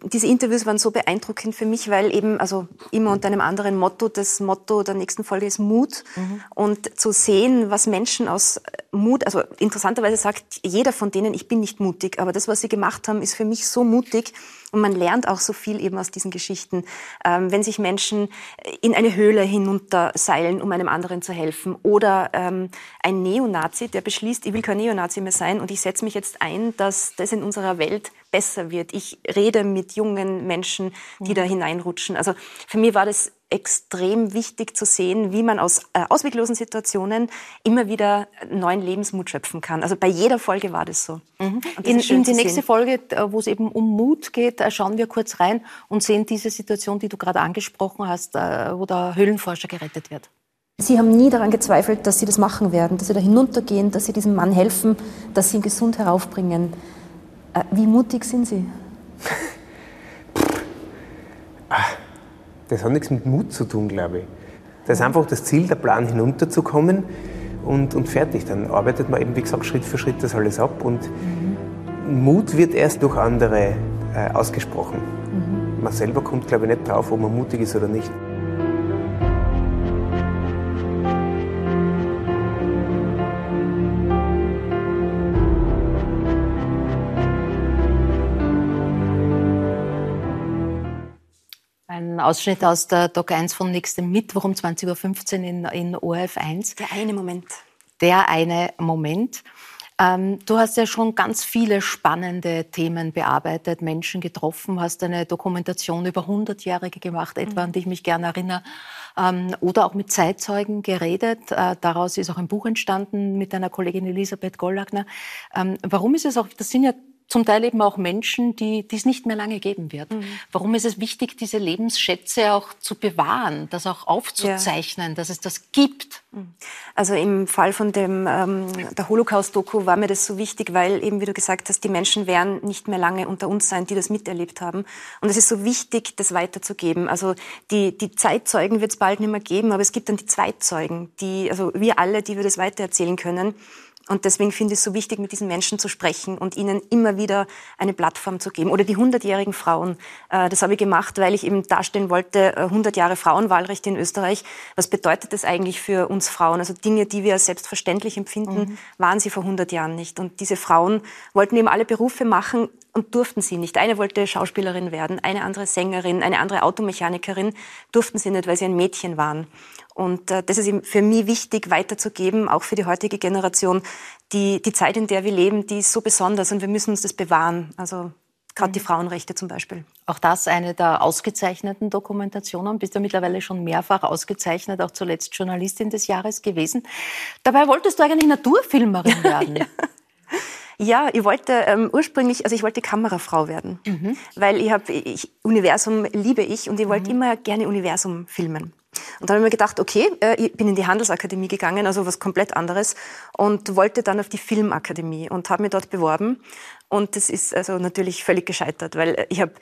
diese Interviews waren so beeindruckend für mich, weil eben, also immer unter einem anderen Motto, das Motto der nächsten Folge ist Mut. Mhm. Und zu sehen, was Menschen aus Mut, also interessanterweise sagt jeder von denen, ich bin nicht mutig, aber das, was sie gemacht haben, ist für mich so mutig, und man lernt auch so viel eben aus diesen Geschichten. Ähm, wenn sich Menschen in eine Höhle hinunterseilen, um einem anderen zu helfen. Oder ähm, ein Neonazi, der beschließt, ich will kein Neonazi mehr sein und ich setze mich jetzt ein, dass das in unserer Welt besser wird. Ich rede mit jungen Menschen, die mhm. da hineinrutschen. Also für mich war das extrem wichtig zu sehen, wie man aus äh, ausweglosen Situationen immer wieder neuen Lebensmut schöpfen kann. Also bei jeder Folge war das so. Mhm. Das in, in die nächste Folge, äh, wo es eben um Mut geht, äh, schauen wir kurz rein und sehen diese Situation, die du gerade angesprochen hast, äh, wo der Höhlenforscher gerettet wird. Sie haben nie daran gezweifelt, dass Sie das machen werden, dass Sie da hinuntergehen, dass Sie diesem Mann helfen, dass Sie ihn gesund heraufbringen. Wie mutig sind Sie? Das hat nichts mit Mut zu tun, glaube ich. Das ist einfach das Ziel, der Plan hinunterzukommen und, und fertig. Dann arbeitet man eben, wie gesagt, Schritt für Schritt das alles ab und mhm. Mut wird erst durch andere äh, ausgesprochen. Mhm. Man selber kommt, glaube ich, nicht drauf, ob man mutig ist oder nicht. Ausschnitt aus der Doc 1 von nächstem Mittwoch um 20.15 Uhr in, in ORF 1. Der eine Moment. Der eine Moment. Ähm, du hast ja schon ganz viele spannende Themen bearbeitet, Menschen getroffen, hast eine Dokumentation über 100-Jährige gemacht, etwa, mhm. an die ich mich gerne erinnere, ähm, oder auch mit Zeitzeugen geredet. Äh, daraus ist auch ein Buch entstanden mit deiner Kollegin Elisabeth Gollagner. Ähm, warum ist es auch, das sind ja zum Teil eben auch Menschen, die, die es nicht mehr lange geben wird. Mhm. Warum ist es wichtig, diese Lebensschätze auch zu bewahren, das auch aufzuzeichnen, ja. dass es das gibt? Mhm. Also im Fall von dem, ähm, der Holocaust-Doku war mir das so wichtig, weil eben, wie du gesagt hast, die Menschen werden nicht mehr lange unter uns sein, die das miterlebt haben. Und es ist so wichtig, das weiterzugeben. Also die, die Zeitzeugen wird es bald nicht mehr geben, aber es gibt dann die Zweitzeugen, die, also wir alle, die wir das weitererzählen können. Und deswegen finde ich es so wichtig, mit diesen Menschen zu sprechen und ihnen immer wieder eine Plattform zu geben. Oder die hundertjährigen Frauen. Äh, das habe ich gemacht, weil ich eben darstellen wollte, 100 äh, Jahre Frauenwahlrecht in Österreich. Was bedeutet das eigentlich für uns Frauen? Also Dinge, die wir als selbstverständlich empfinden, mhm. waren sie vor 100 Jahren nicht. Und diese Frauen wollten eben alle Berufe machen und durften sie nicht. Eine wollte Schauspielerin werden, eine andere Sängerin, eine andere Automechanikerin, durften sie nicht, weil sie ein Mädchen waren. Und äh, das ist eben für mich wichtig weiterzugeben, auch für die heutige Generation. Die, die Zeit, in der wir leben, die ist so besonders und wir müssen uns das bewahren. Also gerade die mhm. Frauenrechte zum Beispiel. Auch das eine der ausgezeichneten Dokumentationen. Bist du mittlerweile schon mehrfach ausgezeichnet, auch zuletzt Journalistin des Jahres gewesen. Dabei wolltest du eigentlich Naturfilmerin werden. ja. Ja, ich wollte ähm, ursprünglich, also ich wollte Kamerafrau werden, mhm. weil ich habe, Universum liebe ich und ich wollte mhm. immer gerne Universum filmen. Und dann habe ich mir gedacht, okay, äh, ich bin in die Handelsakademie gegangen, also was komplett anderes, und wollte dann auf die Filmakademie und habe mich dort beworben. Und das ist also natürlich völlig gescheitert, weil ich habe,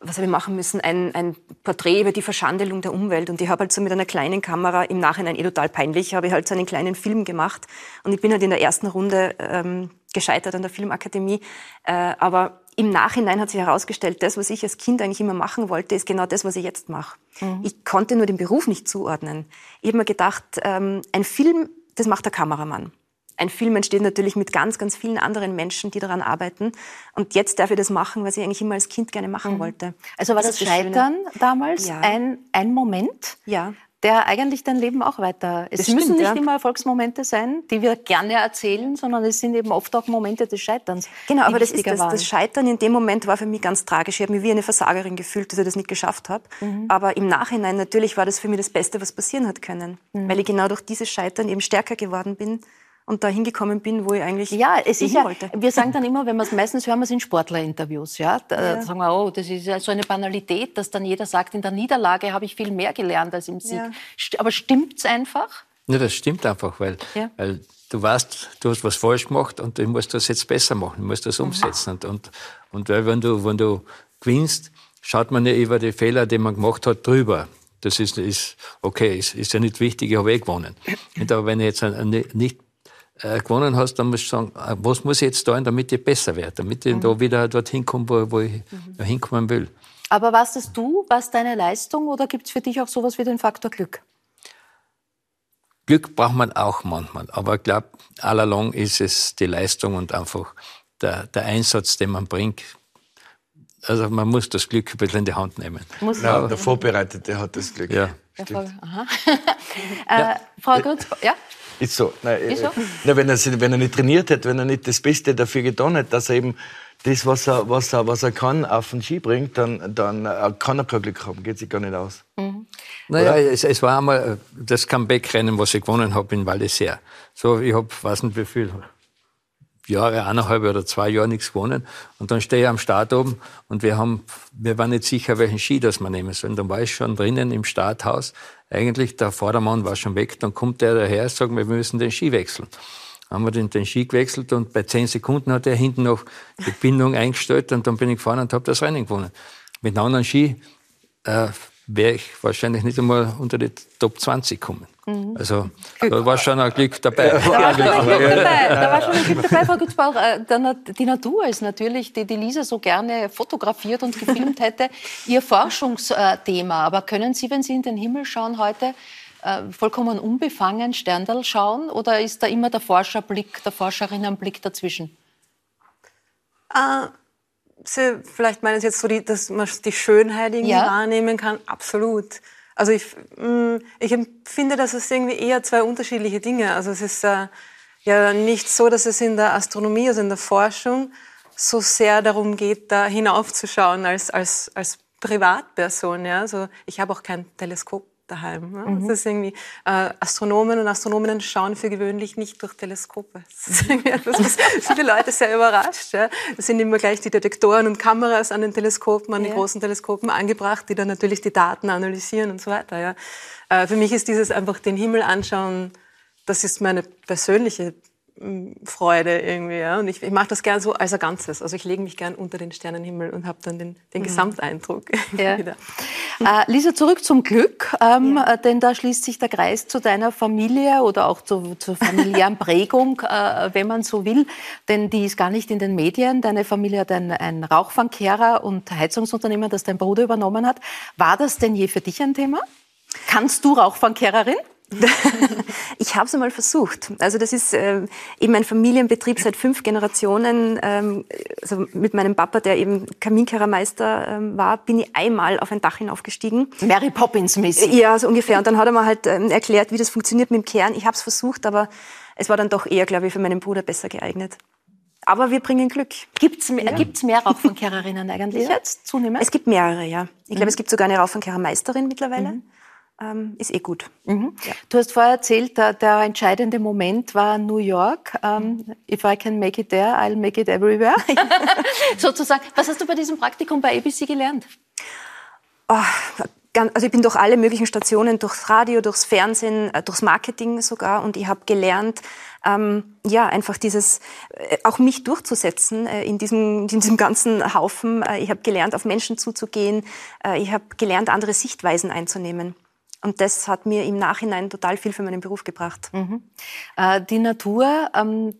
was habe ich machen müssen, ein, ein Porträt über die Verschandelung der Umwelt. Und ich habe halt so mit einer kleinen Kamera, im Nachhinein eh total peinlich, habe ich halt so einen kleinen Film gemacht. Und ich bin halt in der ersten Runde ähm, gescheitert an der Filmakademie. Äh, aber im Nachhinein hat sich herausgestellt, das, was ich als Kind eigentlich immer machen wollte, ist genau das, was ich jetzt mache. Mhm. Ich konnte nur den Beruf nicht zuordnen. Ich habe mir gedacht, ähm, ein Film, das macht der Kameramann. Ein Film entsteht natürlich mit ganz, ganz vielen anderen Menschen, die daran arbeiten. Und jetzt darf ich das machen, was ich eigentlich immer als Kind gerne machen mhm. wollte. Also war das, das Scheitern damals ja. ein, ein Moment? Ja der eigentlich dein Leben auch weiter. Es das müssen stimmt, nicht ja. immer Erfolgsmomente sein, die wir gerne erzählen, sondern es sind eben oft auch Momente des Scheiterns. Genau, aber das, ist das, das, Scheitern in dem Moment war für mich ganz tragisch. Ich habe mich wie eine Versagerin gefühlt, dass ich das nicht geschafft habe. Mhm. Aber im Nachhinein natürlich war das für mich das Beste, was passieren hat können, mhm. weil ich genau durch dieses Scheitern eben stärker geworden bin und da hingekommen bin, wo ich eigentlich ja, es ist ja, wollte. Wir sagen dann immer, wenn wir es meistens hören, wir sind Sportlerinterviews, ja, da ja. sagen wir, oh, das ist ja so eine Banalität, dass dann jeder sagt, in der Niederlage habe ich viel mehr gelernt als im Sieg. Ja. Aber stimmt's einfach? Ja, das stimmt einfach, weil, ja. weil du weißt, du hast was falsch gemacht und du musst das jetzt besser machen, du musst das umsetzen. Mhm. Und, und, und weil wenn du, wenn du gewinnst, schaut man ja über die Fehler, die man gemacht hat, drüber. Das ist, ist okay, ist, ist ja nicht wichtig, ich habe eh gewonnen. Aber wenn ich jetzt nicht äh, gewonnen hast, dann musst du sagen, äh, was muss ich jetzt tun, damit ich besser werde, damit ich mhm. da wieder dorthin komme, wo, wo ich mhm. hinkommen will. Aber was das du, was deine Leistung oder gibt es für dich auch sowas wie den Faktor Glück? Glück braucht man auch manchmal, aber ich glaube, allalong ist es die Leistung und einfach der, der Einsatz, den man bringt. Also man muss das Glück ein bisschen in die Hand nehmen. Muss ja, der Vorbereitete hat das Glück. Ja. Aha. äh, Frau Grutz, ja? Ist so. Nein, ist so? Na, wenn, er, wenn er nicht trainiert hätte, wenn er nicht das Beste dafür getan hätte, dass er eben das, was er, was er, was er kann, auf den Ski bringt, dann, dann äh, kann er kein Glück haben. Geht sich gar nicht aus. Mhm. Naja, es, es, war einmal äh, das Comeback-Rennen, was ich gewonnen habe in Val d'Isère. So, ich habe, weiß nicht wie viel, Jahre, eineinhalb oder zwei Jahre nichts gewonnen. Und dann stehe ich am Start oben und wir haben, wir waren nicht sicher, welchen Ski das wir nehmen sollen. Dann war ich schon drinnen im Starthaus. Eigentlich, der Vordermann war schon weg. Dann kommt der daher und sagt, wir müssen den Ski wechseln. Dann haben wir den, den Ski gewechselt und bei zehn Sekunden hat er hinten noch die Bindung eingestellt und dann bin ich gefahren und habe das Rennen gewonnen. Mit einem anderen Ski äh, wäre ich wahrscheinlich nicht einmal unter die Top 20 gekommen. Mhm. Also da war schon ein Glück dabei. Da war schon ein Glück dabei. Da war schon ein Glück dabei, Frau Gutzbauch. Äh, die Natur ist natürlich, die, die Lisa so gerne fotografiert und gefilmt hätte, ihr Forschungsthema. Aber können Sie, wenn Sie in den Himmel schauen heute, äh, vollkommen unbefangen Sterndal schauen? Oder ist da immer der Forscherblick, der Forscherinnenblick dazwischen? Uh Sie, vielleicht meinen Sie jetzt so, die, dass man die Schönheit irgendwie ja. wahrnehmen kann? Absolut. Also ich, mm, ich empfinde, dass es irgendwie eher zwei unterschiedliche Dinge. Also es ist äh, ja nicht so, dass es in der Astronomie, also in der Forschung, so sehr darum geht, da hinaufzuschauen als, als, als Privatperson. Ja? Also ich habe auch kein Teleskop daheim. Ne? Mhm. Das ist irgendwie, äh, Astronomen und Astronominnen schauen für gewöhnlich nicht durch Teleskope. Das ist irgendwie etwas, was viele Leute sehr überrascht. Ja? Es sind immer gleich die Detektoren und Kameras an den Teleskopen, an ja. den großen Teleskopen angebracht, die dann natürlich die Daten analysieren und so weiter. Ja? Äh, für mich ist dieses einfach den Himmel anschauen, das ist meine persönliche Freude irgendwie. Ja? Und ich, ich mache das gern so als ein Ganzes. Also ich lege mich gern unter den Sternenhimmel und habe dann den, den mhm. Gesamteindruck. Ja. äh, Lisa, zurück zum Glück, ähm, ja. Äh, denn da schließt sich der Kreis zu deiner Familie oder auch zu, zur familiären Prägung, äh, wenn man so will. Denn die ist gar nicht in den Medien. Deine Familie hat ein, ein Rauchfangkehrer und Heizungsunternehmer, das dein Bruder übernommen hat. War das denn je für dich ein Thema? Kannst du Rauchfangkehrerin? ich habe es einmal versucht. Also das ist äh, eben ein Familienbetrieb seit fünf Generationen. Ähm, also mit meinem Papa, der eben Kaminkehrermeister ähm, war, bin ich einmal auf ein Dach hinaufgestiegen. Mary Poppins mäßig. Ja, so ungefähr. Und dann hat er mir halt ähm, erklärt, wie das funktioniert mit dem Kehren. Ich habe es versucht, aber es war dann doch eher, glaube ich, für meinen Bruder besser geeignet. Aber wir bringen Glück. Gibt es mehr, ja. Gibt's mehr Rauchfangkehrerinnen eigentlich ja. jetzt zunehmend? Es gibt mehrere, ja. Ich glaube, mhm. es gibt sogar eine Rauchfangkehrermeisterin mittlerweile. Mhm ähm, ist eh gut. Mhm. Ja. Du hast vorher erzählt, der, der, entscheidende Moment war New York. Um, if I can make it there, I'll make it everywhere. Sozusagen. Was hast du bei diesem Praktikum bei ABC gelernt? Oh, also ich bin durch alle möglichen Stationen, durchs Radio, durchs Fernsehen, äh, durchs Marketing sogar und ich habe gelernt, ähm, ja, einfach dieses, äh, auch mich durchzusetzen äh, in, diesem, in diesem ganzen Haufen. Äh, ich habe gelernt, auf Menschen zuzugehen. Äh, ich habe gelernt, andere Sichtweisen einzunehmen. Und das hat mir im Nachhinein total viel für meinen Beruf gebracht. Mhm. Äh, die Natur, ähm,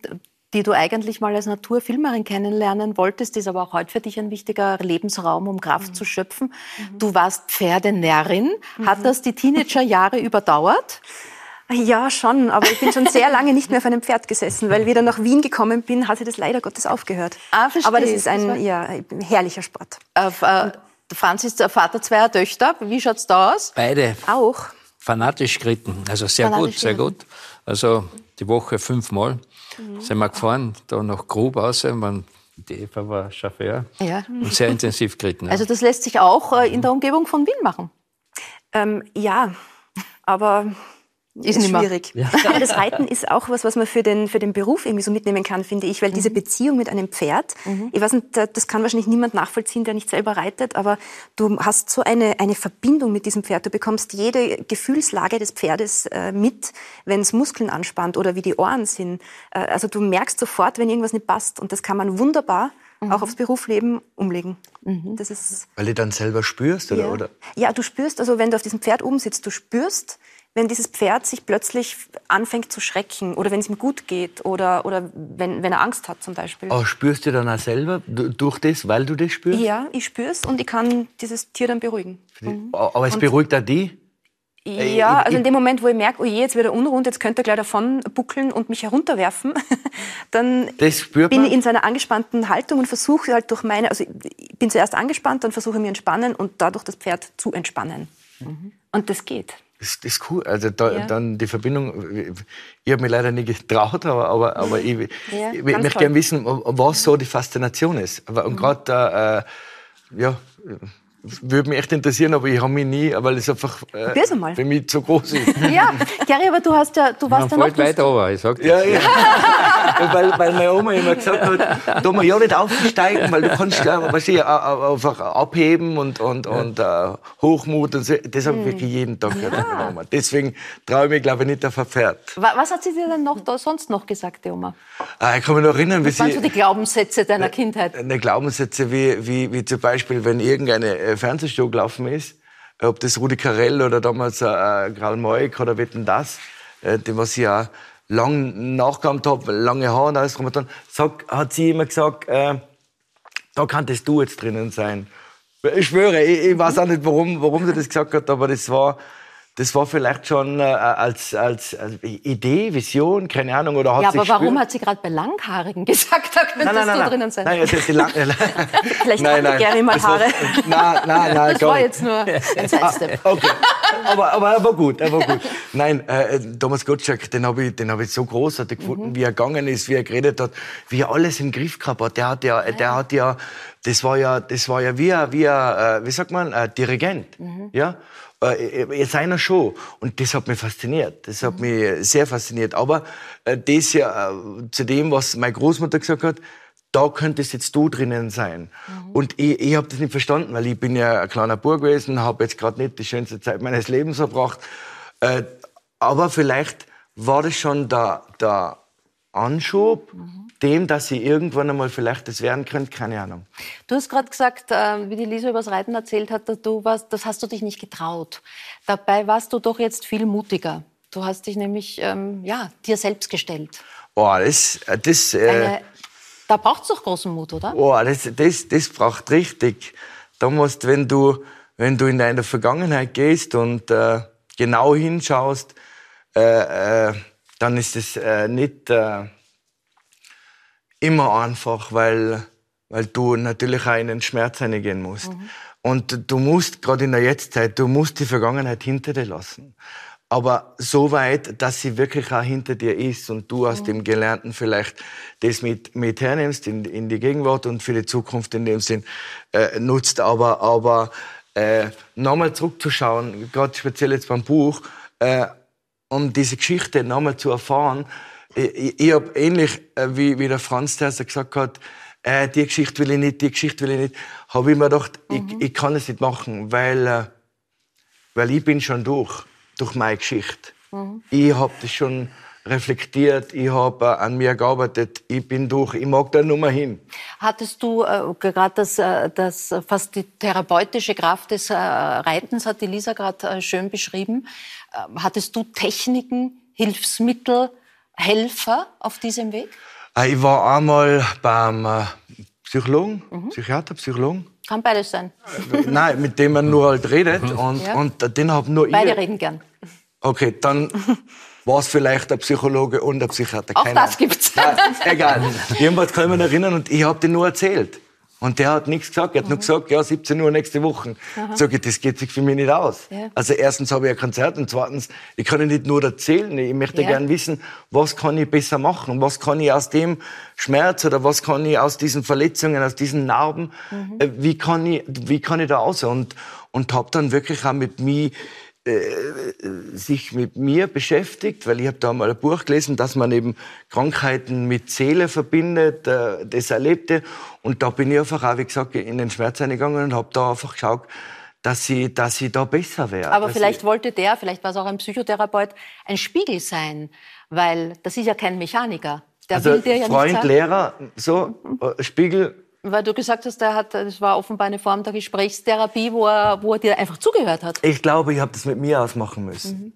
die du eigentlich mal als Naturfilmerin kennenlernen wolltest, ist aber auch heute für dich ein wichtiger Lebensraum, um Kraft mhm. zu schöpfen. Mhm. Du warst Pferdenärrin. Hat mhm. das die Teenagerjahre überdauert? Ja, schon, aber ich bin schon sehr lange nicht mehr auf einem Pferd gesessen, weil wieder nach Wien gekommen bin, hatte das leider Gottes aufgehört. Ah, verstehe. Aber das ist ein, das ja, ein herrlicher Sport. Äh, Franz ist der Vater zweier Töchter. Wie schaut's da aus? Beide. Auch. Fanatisch geritten. Also sehr Fanatisch gut, sehr gut. Also die Woche fünfmal mhm. sind wir gefahren, da nach Grub raus. Man, die Eva war Chauffeur ja. und sehr intensiv geritten. Also das lässt sich auch äh, in der Umgebung von Wien machen? Ähm, ja, aber ist, ist schwierig. Ja. Aber das Reiten ist auch was, was man für den, für den Beruf irgendwie so mitnehmen kann, finde ich, weil mhm. diese Beziehung mit einem Pferd, mhm. ich weiß nicht, das kann wahrscheinlich niemand nachvollziehen, der nicht selber reitet, aber du hast so eine, eine Verbindung mit diesem Pferd. Du bekommst jede Gefühlslage des Pferdes äh, mit, wenn es Muskeln anspannt oder wie die Ohren sind. Äh, also du merkst sofort, wenn irgendwas nicht passt und das kann man wunderbar mhm. auch aufs Berufsleben umlegen. Mhm. Das ist Weil du dann selber spürst, oder, ja. oder? Ja, du spürst, also wenn du auf diesem Pferd oben sitzt, du spürst, wenn dieses Pferd sich plötzlich anfängt zu schrecken oder wenn es ihm gut geht oder, oder wenn, wenn er Angst hat zum Beispiel. Aber spürst du dann auch selber durch das, weil du das spürst? Ja, ich spüre es und ich kann dieses Tier dann beruhigen. Mhm. Aber es und beruhigt auch die? Ja, also in dem Moment, wo ich merke, oh je, jetzt wird er unrund, jetzt könnte er gleich davon buckeln und mich herunterwerfen, dann bin ich in seiner angespannten Haltung und versuche halt durch meine, also ich bin zuerst angespannt, dann versuche ich mich entspannen und dadurch das Pferd zu entspannen. Mhm. Und das geht. Das, das ist cool. Also da, ja. dann die Verbindung, ich habe mich leider nicht getraut, aber, aber, aber ich, ja, ich, möchte gerne wissen, was so die Faszination ist. Und mhm. gerade, äh, ja, würde mich echt interessieren, aber ich habe mich nie, weil es einfach äh, für mich zu groß ist. Ja, Gary, aber du hast ja, du warst ja, ja noch... weiter runter, ich sag das. Ja, ja. Weil, weil meine Oma immer gesagt hat, da mal ja nicht aufsteigen, weil du kannst ja, weißt du, einfach abheben und, und, und uh, Hochmut und so. Das habe ich wirklich jeden Tag gehört. Ja. Deswegen traue ich mich, glaube ich, nicht auf ein Pferd. Was hat sie dir denn noch, da sonst noch gesagt, die Oma? Ah, ich kann mich noch erinnern, wie Was waren so die Glaubenssätze deiner Kindheit? Eine Glaubenssätze wie, wie, wie zum Beispiel, wenn irgendeine äh, Fernsehshow gelaufen ist, ob das Rudi Carell oder damals äh, Karl Moik oder Wetten das, äh, dem was ich auch lang nachgehabt habe, lange Haare und alles drum und dran, sag, hat sie immer gesagt, äh, da könntest du jetzt drinnen sein. Ich schwöre, ich, ich weiß auch nicht, warum, warum sie das gesagt hat, aber das war, das war vielleicht schon äh, als, als, als, Idee, Vision, keine Ahnung. Oder hat ja, aber warum hat sie gerade bei Langhaarigen gesagt, da könntest nein, nein, nein, du drinnen sein? Nein, also die Lang Vielleicht nein, nein, gerne mal Haare. Nein, nein, nein, das war jetzt nur ein Sidestep. Ah, okay, aber, aber er war gut, er war gut. Nein, äh, Thomas Gottschalk, den habe ich, den hab ich so großartig gefunden, mhm. wie er gegangen ist, wie er geredet hat, wie er alles im Griff gehabt hat. Der hat ja, der hat ja, das war ja, das war ja wie ein, wie ein, äh, wie sagt man, ein Dirigent, mhm. ja äh, in seiner Show. Und das hat mich fasziniert. Das hat mich sehr fasziniert. Aber äh, das ja äh, zu dem, was meine Großmutter gesagt hat, da könntest jetzt du drinnen sein. Mhm. Und ich, ich habe das nicht verstanden, weil ich bin ja ein kleiner Bub gewesen, habe jetzt gerade nicht die schönste Zeit meines Lebens verbracht. Äh, aber vielleicht war das schon der, der Anschub, mhm dem, dass sie irgendwann einmal vielleicht das werden könnte, keine Ahnung. Du hast gerade gesagt, äh, wie die Lisa über das Reiten erzählt hat, dass du warst, das hast du dich nicht getraut. Dabei warst du doch jetzt viel mutiger. Du hast dich nämlich ähm, ja, dir selbst gestellt. Boah, das, äh, das, äh, Eine, da braucht es doch großen Mut, oder? Boah, das, das, das braucht richtig. Da musst, wenn du, wenn du in deine Vergangenheit gehst und äh, genau hinschaust, äh, äh, dann ist es äh, nicht immer einfach, weil, weil du natürlich auch in den Schmerz hineingehen musst. Mhm. Und du musst, gerade in der Jetztzeit, du musst die Vergangenheit hinter dir lassen. Aber so weit, dass sie wirklich auch hinter dir ist und du aus mhm. dem Gelernten vielleicht das mit, mit hernimmst in, in die Gegenwart und für die Zukunft in dem Sinn äh, nutzt. Aber, aber äh, nochmal zurückzuschauen, gerade speziell jetzt beim Buch, äh, um diese Geschichte nochmal zu erfahren, ich, ich habe ähnlich äh, wie, wie der Franz, der gesagt hat, äh, die Geschichte will ich nicht, die Geschichte will ich nicht, habe ich mir gedacht, mhm. ich, ich kann es nicht machen, weil, äh, weil ich bin schon durch, durch meine Geschichte. Mhm. Ich habe das schon reflektiert, ich habe äh, an mir gearbeitet, ich bin durch, ich mag da nur mal hin. Hattest du äh, gerade das, äh, das fast die therapeutische Kraft des äh, Reitens, hat die Lisa gerade äh, schön beschrieben. Äh, hattest du Techniken, Hilfsmittel, Helfer auf diesem Weg? Äh, ich war einmal beim äh, Psychologen, mhm. Psychiater, Psychologen. Kann beides sein. Äh, nein, mit dem man nur halt redet. Und, ja. und den hab nur Beide ich. reden gern. Okay, dann war es vielleicht der Psychologe und der Psychiater. Auch Keine das gibt's. Nein, egal. Jedenfalls kann ich mich erinnern und ich habe den nur erzählt. Und der hat nichts gesagt. Er hat mhm. nur gesagt, ja, 17 Uhr nächste Woche. Sag ich, das geht sich für mich nicht aus. Ja. Also erstens habe ich ein Konzert und zweitens, ich kann nicht nur erzählen. Ich möchte ja. gern wissen, was kann ich besser machen? Was kann ich aus dem Schmerz oder was kann ich aus diesen Verletzungen, aus diesen Narben, mhm. Äh, wie kann ich, wie kann ich da raus? Und, und habe dann wirklich auch mit mir sich mit mir beschäftigt, weil ich habe da mal ein Buch gelesen, dass man eben Krankheiten mit Seele verbindet, äh, das erlebte. Und da bin ich einfach auch, wie gesagt, in den Schmerz eingegangen und habe da einfach geschaut, dass sie, dass sie da besser wäre. Aber vielleicht wollte der, vielleicht war es auch ein Psychotherapeut, ein Spiegel sein, weil das ist ja kein Mechaniker. Der also will dir ja Freund, nicht sagen. Lehrer, so, äh, Spiegel, weil du gesagt hast, er hat, das war offenbar eine Form der Gesprächstherapie, wo er, wo er dir einfach zugehört hat. Ich glaube, ich habe das mit mir ausmachen müssen. Mhm.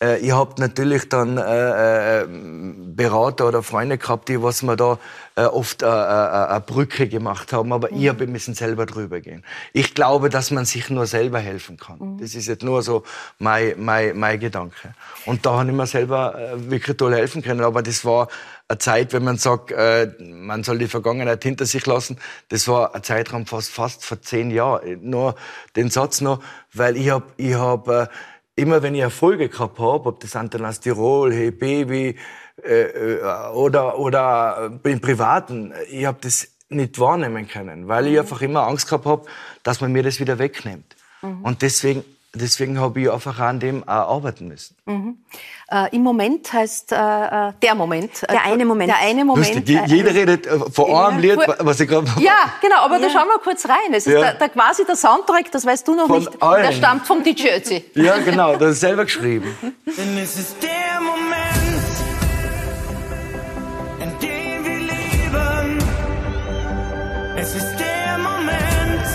Äh, ich habe natürlich dann äh, äh, Berater oder Freunde gehabt, die was mir da äh, oft äh, äh, eine Brücke gemacht haben, aber mhm. ich habe müssen selber drüber gehen. Ich glaube, dass man sich nur selber helfen kann. Mhm. Das ist jetzt nur so mein, mein, mein Gedanke. Und da habe ich mir selber wirklich toll helfen können, aber das war eine Zeit, wenn man sagt, äh, man soll die Vergangenheit hinter sich lassen. Das war ein Zeitraum fast fast vor zehn Jahren. Nur den Satz noch, weil ich habe ich hab, äh, immer, wenn ich Erfolge gehabt habe, ob das Antanas Tirol, Hey Baby äh, äh, oder oder im Privaten, ich habe das nicht wahrnehmen können, weil ich mhm. einfach immer Angst gehabt habe, dass man mir das wieder wegnimmt. Mhm. Und deswegen deswegen habe ich einfach an dem auch arbeiten müssen. Mhm. Äh, Im Moment heißt äh, äh der Moment. Der eine Moment. Der eine Moment. Lustig, äh, jeder redet äh, vor einem Lied, was ich gerade. Ja, genau, aber ja. da schauen wir kurz rein. Es ist ja. der, der, quasi der Soundtrack, das weißt du noch Von nicht. Allen. Der stammt vom DJ Ötzi. Ja, genau, das ist selber geschrieben. Denn es ist der Moment, in dem wir leben. Es ist der Moment,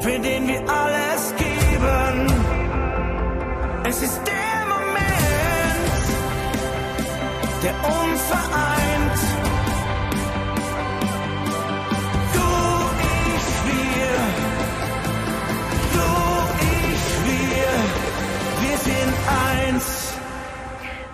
für den wir alles geben. Es ist der uns vereint. Du, ich, wir. Du, ich, wir. Wir sind eins.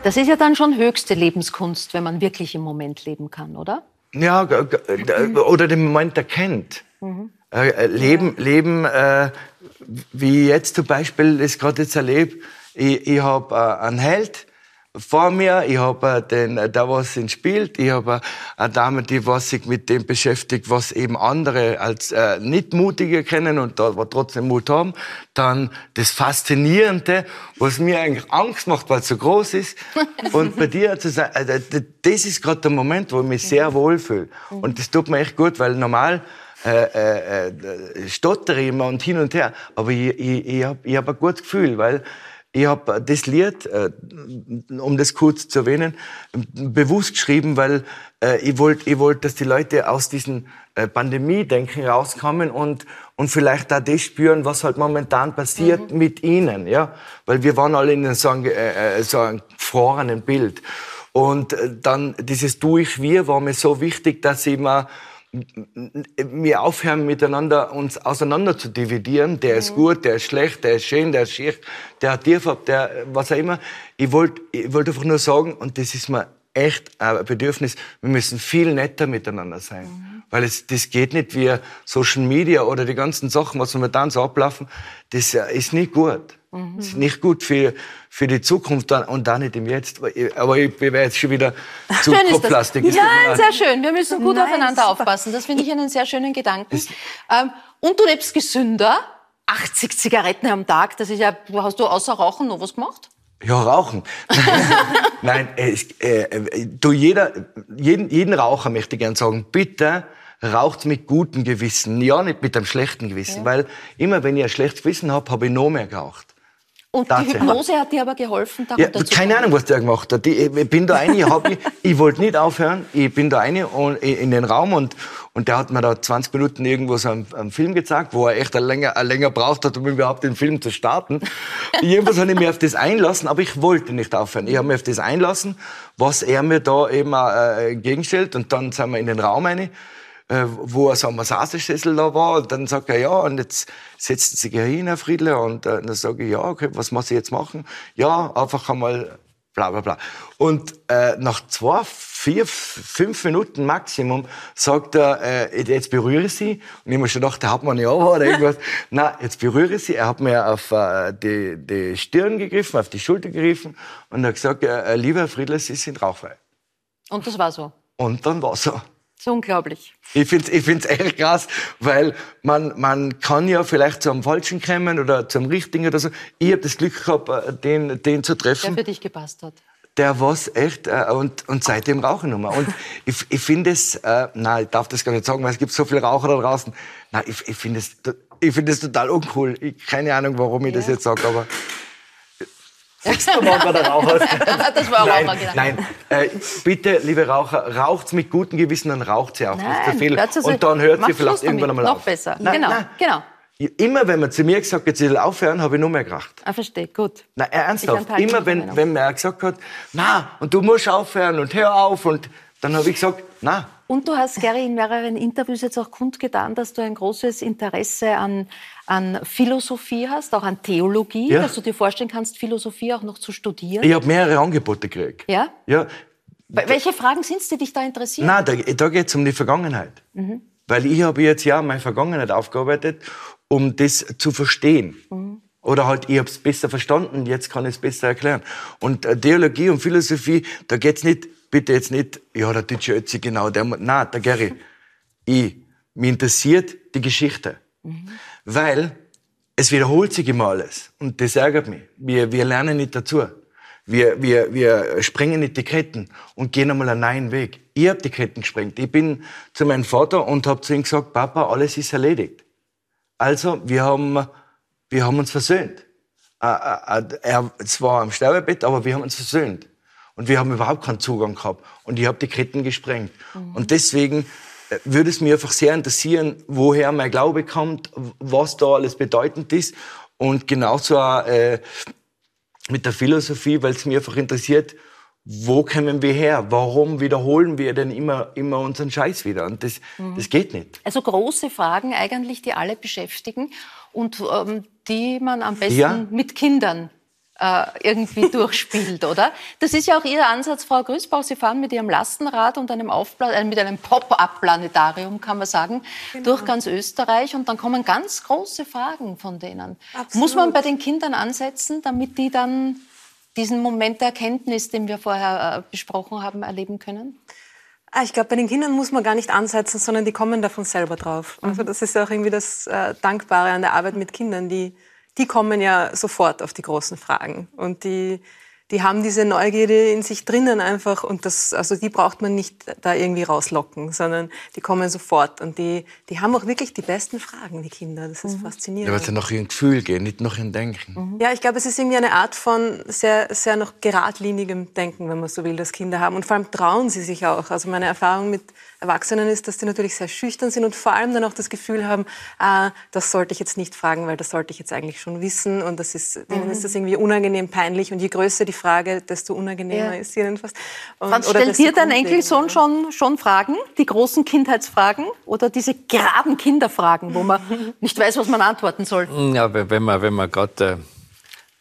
Das ist ja dann schon höchste Lebenskunst, wenn man wirklich im Moment leben kann, oder? Ja, oder den Moment erkennt. Mhm. Äh, leben, leben äh, wie jetzt zum Beispiel das gerade jetzt erlebe, ich, ich habe äh, einen Held vor mir, ich habe äh, den, äh, der was ihn spielt, ich habe äh, eine Dame, die was sich mit dem beschäftigt, was eben andere als äh, nicht mutige kennen und da aber trotzdem Mut haben. Dann das Faszinierende, was mir eigentlich Angst macht, weil es so groß ist. und bei dir zu sein, äh, das ist gerade der Moment, wo ich mich sehr wohlfühle. Und das tut mir echt gut, weil normal äh, äh, stottere immer und hin und her. Aber ich, ich, ich habe ich hab ein gutes Gefühl, weil ich habe das Lied, äh, um das kurz zu erwähnen, bewusst geschrieben, weil äh, ich wollte, ich wollt, dass die Leute aus diesem äh, Pandemie-Denken rauskommen und, und vielleicht auch das spüren, was halt momentan passiert mhm. mit ihnen. Ja? Weil wir waren alle in so einem, äh, so einem gefrorenen Bild. Und dann dieses Du, ich, wir war mir so wichtig, dass ich mir wir aufhören miteinander uns auseinander zu dividieren. Der ist mhm. gut, der ist schlecht, der ist schön, der ist schier, der hat Tierfarbe, der was auch immer. Ich wollte ich wollt einfach nur sagen, und das ist mir echt ein Bedürfnis, wir müssen viel netter miteinander sein. Mhm. Weil es, das geht nicht wie Social Media oder die ganzen Sachen, was momentan so ablaufen, das ist nicht gut. Mhm. Das ist nicht gut für, für die Zukunft und auch nicht im Jetzt. Aber ich bin jetzt schon wieder zu schön Kopflastig. Ja, sehr schön. Wir müssen gut Nein, aufeinander super. aufpassen. Das finde ich einen sehr schönen Gedanken. Ähm, und du lebst gesünder. 80 Zigaretten am Tag, das ist ja, hast du außer Rauchen noch was gemacht? Ja, rauchen. Nein, es, äh, äh, du jeder, jeden, jeden Raucher möchte ich gern sagen, bitte raucht mit gutem Gewissen, ja nicht mit einem schlechten Gewissen, ja. weil immer wenn ich ein schlechtes Gewissen habe, habe ich noch mehr geraucht. Und die Hypnose hat dir aber geholfen, ja, Keine Ahnung, was der gemacht hat. Ich, ich bin da rein, ich, hab, ich, ich wollte nicht aufhören. Ich bin da rein und, in den Raum und, und der hat mir da 20 Minuten irgendwo so einen, einen Film gezeigt, wo er echt länger, länger braucht hat, um überhaupt den Film zu starten. Irgendwas habe ich mich auf das einlassen, aber ich wollte nicht aufhören. Ich habe mich auf das einlassen, was er mir da eben äh, entgegenstellt. Und dann sind wir in den Raum rein wo so ein Massagesessel da war. Und dann sagt er, ja, und jetzt setzt sich hin, Herr Friedle. Und äh, dann sage ich, ja, okay, was muss ich jetzt machen? Ja, einfach einmal bla bla bla. Und äh, nach zwei, vier, fünf Minuten Maximum sagt er, äh, jetzt berühre sie. Und ich habe mir schon gedacht, der hat man ja oder irgendwas. Nein, jetzt berühre sie. Er hat mir auf äh, die, die Stirn gegriffen, auf die Schulter gegriffen und hat gesagt, äh, lieber Herr Friedle, Sie sind rauchfrei. Und das war so? Und dann war so. So unglaublich. Ich finde es ich find's echt krass, weil man, man kann ja vielleicht zum Falschen kommen oder zum Richtigen oder so. Ich habe das Glück gehabt, äh, den, den zu treffen. Der für dich gepasst hat. Der war's echt äh, und, und seitdem rauche ich noch mal. Und ich, ich finde es, äh, nein, ich darf das gar nicht sagen, weil es gibt so viele Raucher da draußen. Nein, ich, ich finde es, ich finde es total uncool. Ich, keine Ahnung, warum ich ja. das jetzt sage, aber Siehst du, wann der Raucher Das war nein, Raucher, genau. Nein, äh, bitte, liebe Raucher, raucht's mit gutem Gewissen, dann raucht sie auch. Nein, das ist viel. Und dann hört sie vielleicht irgendwann einmal Noch auf. besser. Nein, genau, nein. genau. Immer wenn man zu mir gesagt hat, sie aufhören, habe ich nur mehr geraucht. Ah, verstehe, gut. Na, ernsthaft. Immer wenn, wenn man gesagt hat, na, und du musst aufhören und hör auf und dann habe ich gesagt, na. Und du hast, Gary, in mehreren Interviews jetzt auch kundgetan, dass du ein großes Interesse an, an Philosophie hast, auch an Theologie, ja. dass du dir vorstellen kannst, Philosophie auch noch zu studieren. Ich habe mehrere Angebote gekriegt. Ja? Ja. Welche Fragen sind es, die dich da interessieren? Nein, da, da geht es um die Vergangenheit. Mhm. Weil ich habe jetzt ja meine Vergangenheit aufgearbeitet, um das zu verstehen. Mhm. Oder halt, ich habe es besser verstanden, jetzt kann ich es besser erklären. Und äh, Theologie und Philosophie, da geht's nicht bitte jetzt nicht, ja, der Deutsche Ötzi, genau, der, nein, der Gary. Ich, mich interessiert die Geschichte. Mhm. Weil es wiederholt sich immer alles. Und das ärgert mich. Wir, wir lernen nicht dazu. Wir, wir, wir sprengen nicht die Ketten und gehen einmal einen neuen Weg. Ich habe die Ketten gesprengt. Ich bin zu meinem Vater und habe zu ihm gesagt, Papa, alles ist erledigt. Also, wir haben, wir haben uns versöhnt. Äh, äh, äh, er war am Sterbebett, aber wir haben uns versöhnt. Und wir haben überhaupt keinen Zugang gehabt. Und ich habe die Ketten gesprengt. Mhm. Und deswegen äh, würde es mich einfach sehr interessieren, woher mein Glaube kommt, was da alles bedeutend ist. Und genauso auch äh, mit der Philosophie, weil es mich einfach interessiert, wo kommen wir her? Warum wiederholen wir denn immer, immer unseren Scheiß wieder? Und das, mhm. das geht nicht. Also große Fragen eigentlich, die alle beschäftigen und ähm, die man am besten ja. mit Kindern äh, irgendwie durchspielt, oder? Das ist ja auch Ihr Ansatz, Frau Grüßbauch. Sie fahren mit Ihrem Lastenrad und einem, äh, mit einem Pop-up-Planetarium, kann man sagen, genau. durch ganz Österreich. Und dann kommen ganz große Fragen von denen. Absolut. Muss man bei den Kindern ansetzen, damit die dann diesen Moment der Erkenntnis, den wir vorher äh, besprochen haben, erleben können? Ah, ich glaube, bei den Kindern muss man gar nicht ansetzen, sondern die kommen davon selber drauf. Also mhm. das ist auch irgendwie das äh, Dankbare an der Arbeit mit Kindern, die die kommen ja sofort auf die großen Fragen. Und die, die haben diese Neugierde in sich drinnen einfach und das, also die braucht man nicht da irgendwie rauslocken, sondern die kommen sofort und die, die haben auch wirklich die besten Fragen, die Kinder. Das ist mhm. faszinierend. Ja, weil sie nach ihrem Gefühl gehen, nicht nach ihrem Denken. Mhm. Ja, ich glaube, es ist irgendwie eine Art von sehr, sehr noch geradlinigem Denken, wenn man so will, das Kinder haben. Und vor allem trauen sie sich auch. Also meine Erfahrung mit Erwachsenen ist, dass die natürlich sehr schüchtern sind und vor allem dann auch das Gefühl haben, ah, das sollte ich jetzt nicht fragen, weil das sollte ich jetzt eigentlich schon wissen und das ist, denen mhm. ist das irgendwie unangenehm, peinlich und je größer die Frage, desto unangenehmer ja. ist sie jedenfalls. Und, Franz, stellt dir dein Enkelsohn schon, schon Fragen, die großen Kindheitsfragen oder diese geraden Kinderfragen, wo man nicht weiß, was man antworten soll? Ja, wenn man, wenn man gerade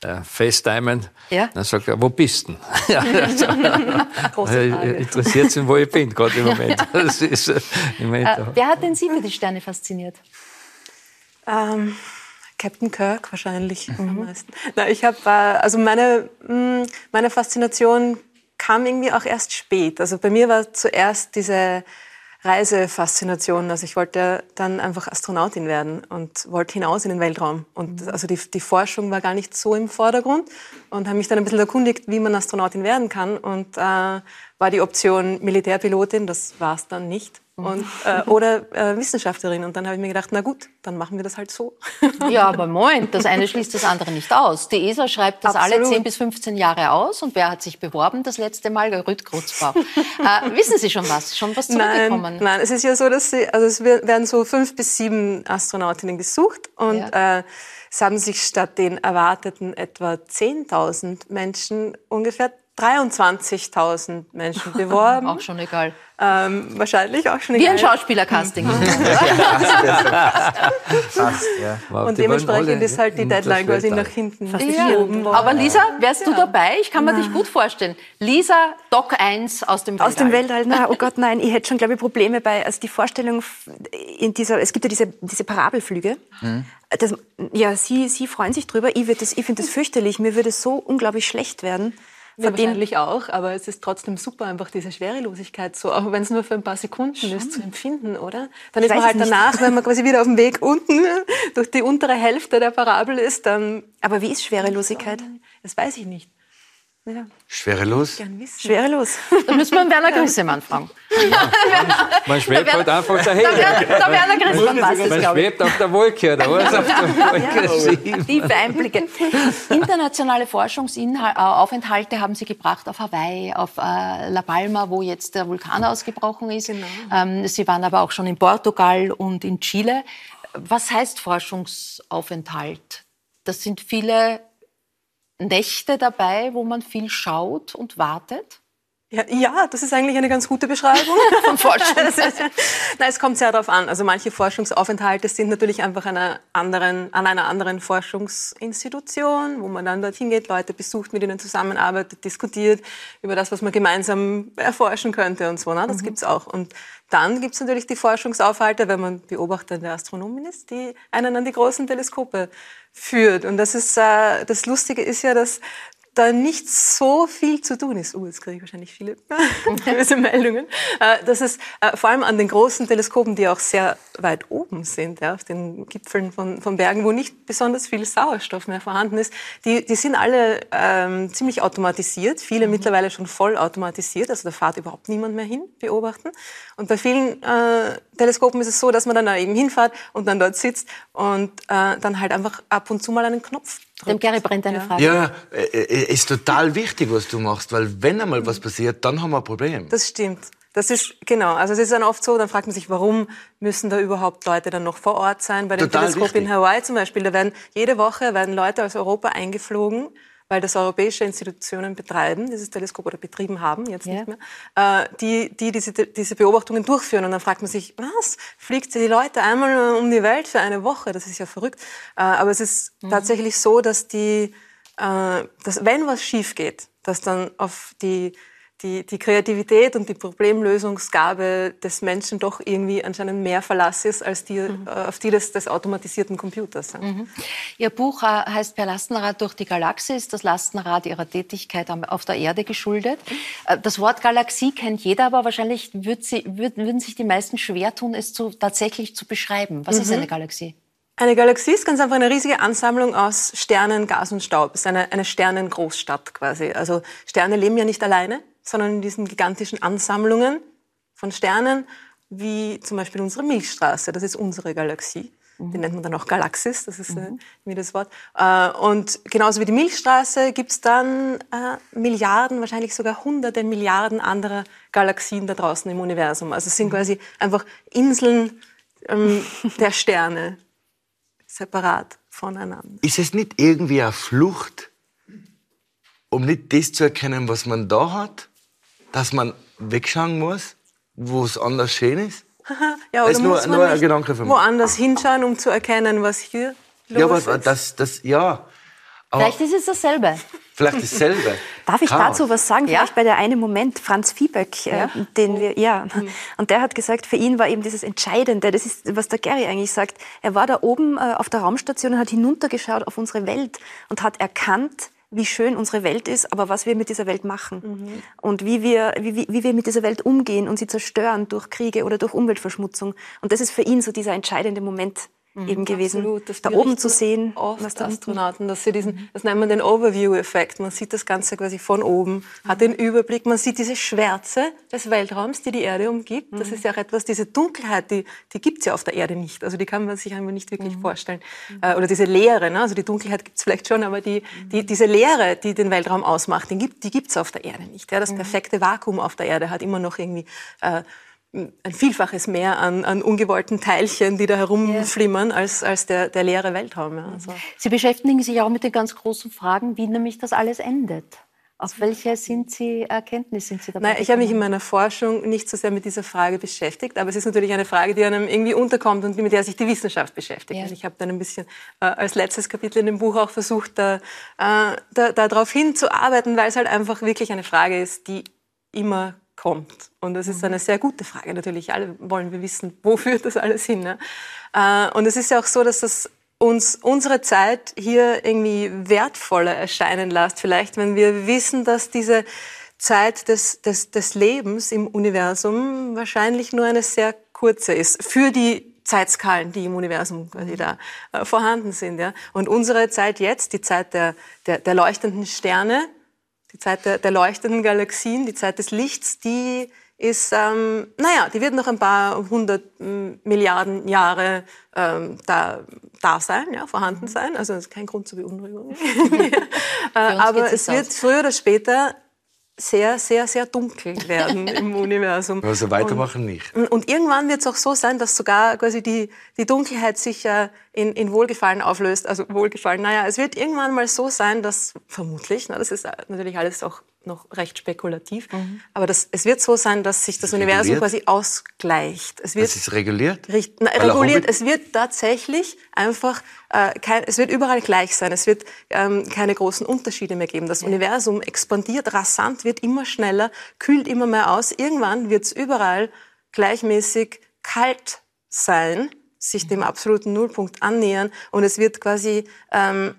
äh äh, FaceTimen. Ja? Dann sagt er, wo bist du ja, also, Interessiert ihn, wo ich bin, gerade im Moment. Das ist, äh, im Moment äh, wer hat denn Sie für die Sterne fasziniert? Ähm, Captain Kirk wahrscheinlich mhm. am meisten. Na, ich habe, äh, also meine, mm, meine Faszination kam irgendwie auch erst spät. Also bei mir war zuerst diese Reisefaszination. Also ich wollte dann einfach Astronautin werden und wollte hinaus in den Weltraum. Und mhm. also die, die Forschung war gar nicht so im Vordergrund und habe mich dann ein bisschen erkundigt, wie man Astronautin werden kann. Und äh, war die Option Militärpilotin, das war es dann nicht. und, äh, oder äh, Wissenschaftlerin. Und dann habe ich mir gedacht, na gut, dann machen wir das halt so. Ja, aber Moment, das eine schließt das andere nicht aus. Die ESA schreibt das Absolut. alle 10 bis 15 Jahre aus. Und wer hat sich beworben das letzte Mal? Rüd Krutzbau. äh, wissen Sie schon was? Schon was zurückgekommen? Nein, nein, es ist ja so, dass sie, also es werden so fünf bis sieben Astronautinnen gesucht und äh, es haben sich statt den erwarteten etwa 10.000 Menschen ungefähr 23.000 Menschen beworben. Auch schon egal. Ähm, wahrscheinlich auch schon Wie ein egal. Schauspielercasting. Fast, ja. Wow, Und dementsprechend ist halt die Deadline quasi nach hinten Ja. geschoben worden. Aber Lisa, wärst du dabei? Ich kann mir dich gut vorstellen. Lisa, Doc 1 aus dem Weltall. Aus dem Weltall, na, oh Gott, nein, ich hätte schon, glaube ich, Probleme bei, also die Vorstellung in dieser, es gibt ja diese, diese Parabelflüge. Das, ja, Sie, Sie freuen sich drüber, ich, das- ich finde das fürchterlich, mir würde es so unglaublich schlecht werden. Ja, wahrscheinlich auch, aber es ist trotzdem super, einfach diese Schwerelosigkeit so, auch wenn es nur für ein paar Sekunden ist, zu empfinden, oder? Dann Ich ist man halt nicht. danach, wenn man quasi wieder auf dem Weg unten durch die untere Hälfte der Parabel ist, dann, Aber wie ist Schwerelosigkeit? das weiß ich nicht. Ja, Schwerelos? Schwerelos. Da müssen wir einen Werner Grissemann fragen. Man schwebt halt einfach Der, daher. Wer- der Werner Grissemann weiß es, Man glaube ich. schwebt auf der Wolke, oder was? Auf der Wolke sieben. Tiefe Einblicke. Internationale Forschungsaufenthalte haben Sie gebracht auf Hawaii, auf äh, La Palma, wo jetzt der Vulkan ausgebrochen ist. Ähm, Sie waren aber auch schon in Portugal und in Chile. Was heißt Forschungsaufenthalt? Das sind viele Nächte dabei, wo man viel schaut und wartet. Ja, ja, das ist eigentlich eine ganz gute Beschreibung von Forschung. Nein, es kommt sehr darauf an. Also manche Forschungsaufenthalte sind natürlich einfach einer anderen, an einer anderen Forschungsinstitution, wo man dann dorthin geht, Leute besucht, mit ihnen zusammenarbeitet, diskutiert über das, was man gemeinsam erforschen könnte und so. Ne? Das gibt's auch. Und dann gibt's natürlich die Forschungsaufhalte, wenn man beobachtende Astronomin ist, die einen an die großen Teleskope führt. Und das ist äh, das Lustige ist ja, dass da nicht so viel zu tun ist. Uh, jetzt kriege ich wahrscheinlich viele böse Meldungen. Äh, Das ist äh, vor allem an den großen Teleskopen, die auch sehr weit oben sind, ja, auf den Gipfeln von, von Bergen, wo nicht besonders viel Sauerstoff mehr vorhanden ist. Die, die sind alle ähm, ziemlich automatisiert, viele mittlerweile schon voll automatisiert, also da fährt überhaupt niemand mehr hin, beobachten. Und bei vielen äh, Teleskopen ist es so, dass man dann da eben hinfährt und dann dort sitzt und äh, dann halt einfach ab und zu mal einen Knopf. Dem Gary brennt eine Frage. Ja, äh, äh, ist total wichtig, was du machst, weil wenn einmal was passiert, dann haben wir ein Problem. Das stimmt. Das ist, genau. Also es ist dann oft so, dann fragt man sich, warum müssen da überhaupt Leute dann noch vor Ort sein? Bei dem Total Teleskop in. Hawaii zum Beispiel, da werden, jede Woche werden Leute aus Europa eingeflogen, weil das europäische Institutionen betreiben, dieses Teleskop oder betrieben haben, jetzt nicht mehr, äh, die, die diese, diese Beobachtungen durchführen. Und dann fragt man sich, was? Fliegt die Leute einmal um die Welt für eine Woche? Das ist ja verrückt. Äh, aber es ist tatsächlich so, dass die, äh, dass wenn was schief geht, dass dann auf die die, die Kreativität und die Problemlösungsgabe des Menschen doch irgendwie anscheinend mehr Verlass ist als die, äh, auf die des, des automatisierten Computers. ja. Ihr Buch äh, heißt Per Lastenrad durch die Galaxis, das Lastenrad Ihrer Tätigkeit auf der Erde geschuldet. Äh, Das Wort Galaxie kennt jeder, aber wahrscheinlich würd sie, würd, würden sich die meisten schwer tun, es zu, tatsächlich zu beschreiben. Was ist Mhm. eine Galaxie? Eine Galaxie ist ganz einfach eine riesige Ansammlung aus Sternen, Gas und Staub. Es ist eine, eine Sternengroßstadt quasi. Also Sterne leben ja nicht alleine, sondern in diesen gigantischen Ansammlungen von Sternen, wie zum Beispiel unsere Milchstraße. Das ist unsere Galaxie. Die nennt man dann auch Galaxis, das ist äh, wie das Wort. Äh, und genauso wie die Milchstraße gibt's dann äh, Milliarden, wahrscheinlich sogar hunderte Milliarden anderer Galaxien da draußen im Universum. Also es sind quasi einfach Inseln ähm, der Sterne, separat voneinander. Ist es nicht irgendwie eine Flucht, um nicht das zu erkennen, was man da hat, dass man wegschauen muss, wo es anders schön ist? ja, Das oder ist nur- muss man nur ein Gedanke von mir. woanders hinschauen, um zu erkennen, was hier los Ja, aber ist? das, das, ja. Aber Vielleicht ist es dasselbe. vielleicht dasselbe. Darf ich Chaos. dazu was sagen? Vielleicht bei der einen Moment, Franz Fiebeck, äh, den wir, ja. Und der hat gesagt, für ihn war eben dieses Entscheidende, das ist, was der Gary eigentlich sagt. Er war da oben äh, auf der Raumstation und hat hinuntergeschaut auf unsere Welt und hat erkannt, wie schön unsere Welt ist, aber was wir mit dieser Welt machen. Und wie wir, wie, wie, wie wir mit dieser Welt umgehen und sie zerstören durch Kriege oder durch Umweltverschmutzung. Und das ist für ihn so dieser entscheidende Moment mhm. eben gewesen, Absolut, das da oben zu sehen. Oft Astronauten, dass sie diesen, das nennt man den Overview-Effekt. Man sieht das Ganze quasi von oben, hat den Überblick, man sieht diese Schwärze des Weltraums, die die Erde umgibt. Das ist ja auch etwas, diese Dunkelheit, die, die gibt's ja auf der Erde nicht. Also die kann man sich einfach nicht wirklich vorstellen. Äh, oder diese Leere, ne? also die Dunkelheit gibt's vielleicht schon, aber die, die, diese Leere, die den Weltraum ausmacht, die gibt, gibt's auf der Erde nicht. Ja? Das perfekte Vakuum auf der Erde hat immer noch irgendwie äh, ein Vielfaches mehr an, an ungewollten Teilchen, die da herumflimmern, als, als der, der leere Weltraum. Ja. Also. Sie beschäftigen sich auch mit den ganz großen Fragen, wie nämlich das alles endet. Auf welche sind Sie Erkenntnis sind Sie dabei? Nein, ich habe mich in meiner Forschung nicht so sehr mit dieser Frage beschäftigt, aber es ist natürlich eine Frage, die einem irgendwie unterkommt und mit der sich die Wissenschaft beschäftigt. Ja. Und ich habe dann ein bisschen äh, als letztes Kapitel in dem Buch auch versucht, da, äh, da, darauf hinzuarbeiten, weil es halt einfach wirklich eine Frage ist, die immer kommt. Und das ist eine sehr gute Frage natürlich. Alle wollen wir wissen, wo führt das alles hin. Ne? Äh, und es ist ja auch so, dass das uns unsere Zeit hier irgendwie wertvoller erscheinen lässt. Vielleicht, wenn wir wissen, dass diese Zeit des, des, des Lebens im Universum wahrscheinlich nur eine sehr kurze ist. Für die Zeitskalen, die im Universum quasi da äh, vorhanden sind. Ja? Und unsere Zeit jetzt, die Zeit der, der, der leuchtenden Sterne, die Zeit der, der leuchtenden Galaxien, die Zeit des Lichts, die ist, ähm, naja, die wird noch ein paar hundert Milliarden Jahre ähm, da, da sein, ja, vorhanden sein. Also das ist kein Grund zur Beunruhigung. äh, aber es wird früher oder später sehr, sehr, sehr dunkel werden im Universum. Also weitermachen und, nicht. Und irgendwann wird es auch so sein, dass sogar quasi die, die Dunkelheit sich äh, in, in Wohlgefallen auflöst. Also Wohlgefallen, naja, es wird irgendwann mal so sein, dass vermutlich, na, das ist natürlich alles auch noch recht spekulativ. Mhm. Aber das, es wird so sein, dass sich das Universum quasi ausgleicht. Es wird das ist reguliert? Richt, na, reguliert. Es wird tatsächlich einfach, äh, kein, es wird überall gleich sein. Es wird ähm, keine großen Unterschiede mehr geben. Das ja. Universum expandiert rasant, wird immer schneller, kühlt immer mehr aus. Irgendwann wird es überall gleichmäßig kalt sein, sich dem mhm. absoluten Nullpunkt annähern und es wird quasi ähm,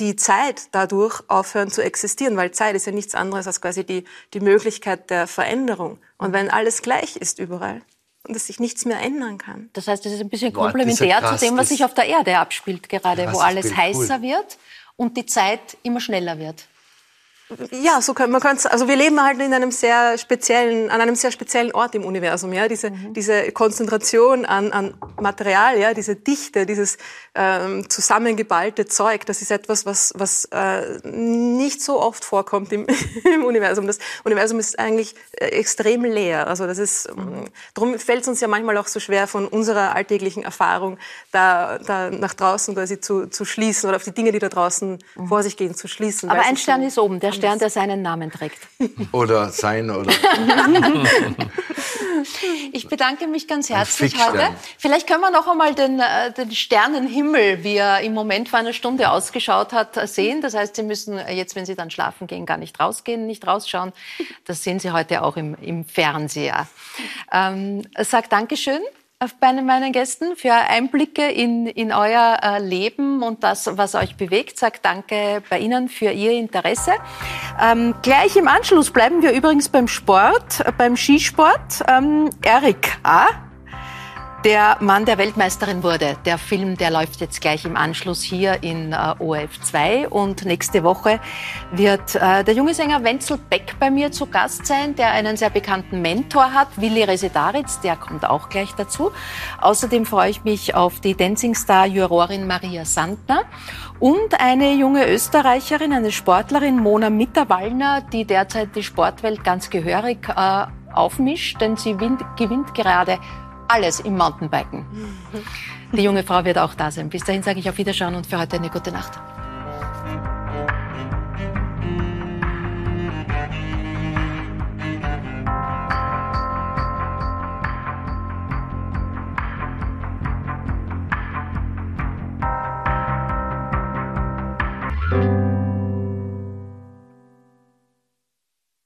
die Zeit dadurch aufhören zu existieren, weil Zeit ist ja nichts anderes als quasi die, die Möglichkeit der Veränderung. Und wenn alles gleich ist überall und es sich nichts mehr ändern kann. Das heißt, das ist ein bisschen komplementär zu dem, was sich auf der Erde abspielt gerade, wo alles heißer cool. wird und die Zeit immer schneller wird. Ja, so kann man kann also wir leben halt in einem sehr speziellen, an einem sehr speziellen Ort im Universum, ja, diese, mhm. diese Konzentration an, an Material, ja, diese Dichte, dieses ähm, zusammengeballte Zeug, das ist etwas, was, was äh, nicht so oft vorkommt im, im Universum. Das Universum ist eigentlich äh, extrem leer, also das ist, mhm. darum fällt es uns ja manchmal auch so schwer von unserer alltäglichen Erfahrung da, da nach draußen quasi zu, zu schließen oder auf die Dinge, die da draußen mhm. vor sich gehen, zu schließen. Aber ein Stern ist oben, der Stern, der seinen Namen trägt. Oder sein, oder. ich bedanke mich ganz herzlich heute. Vielleicht können wir noch einmal den, äh, den Sternenhimmel, wie er im Moment vor einer Stunde ausgeschaut hat, sehen. Das heißt, Sie müssen jetzt, wenn Sie dann schlafen gehen, gar nicht rausgehen, nicht rausschauen. Das sehen Sie heute auch im, im Fernseher. Ähm, sag Dankeschön bei meinen Gästen für Einblicke in, in euer äh, Leben und das, was euch bewegt. Sagt danke bei Ihnen für Ihr Interesse. Ähm, gleich im Anschluss bleiben wir übrigens beim Sport, äh, beim Skisport. Ähm, Erik A der Mann, der Weltmeisterin wurde. Der Film, der läuft jetzt gleich im Anschluss hier in äh, ORF 2 und nächste Woche wird äh, der junge Sänger Wenzel Beck bei mir zu Gast sein, der einen sehr bekannten Mentor hat, Willi Resetaritz, der kommt auch gleich dazu. Außerdem freue ich mich auf die Dancing Star Jurorin Maria Sandner und eine junge Österreicherin, eine Sportlerin Mona Mitterwallner, die derzeit die Sportwelt ganz gehörig äh, aufmischt, denn sie gewinnt gerade alles im Mountainbiken. Die junge Frau wird auch da sein. Bis dahin sage ich auf Wiederschauen und für heute eine gute Nacht.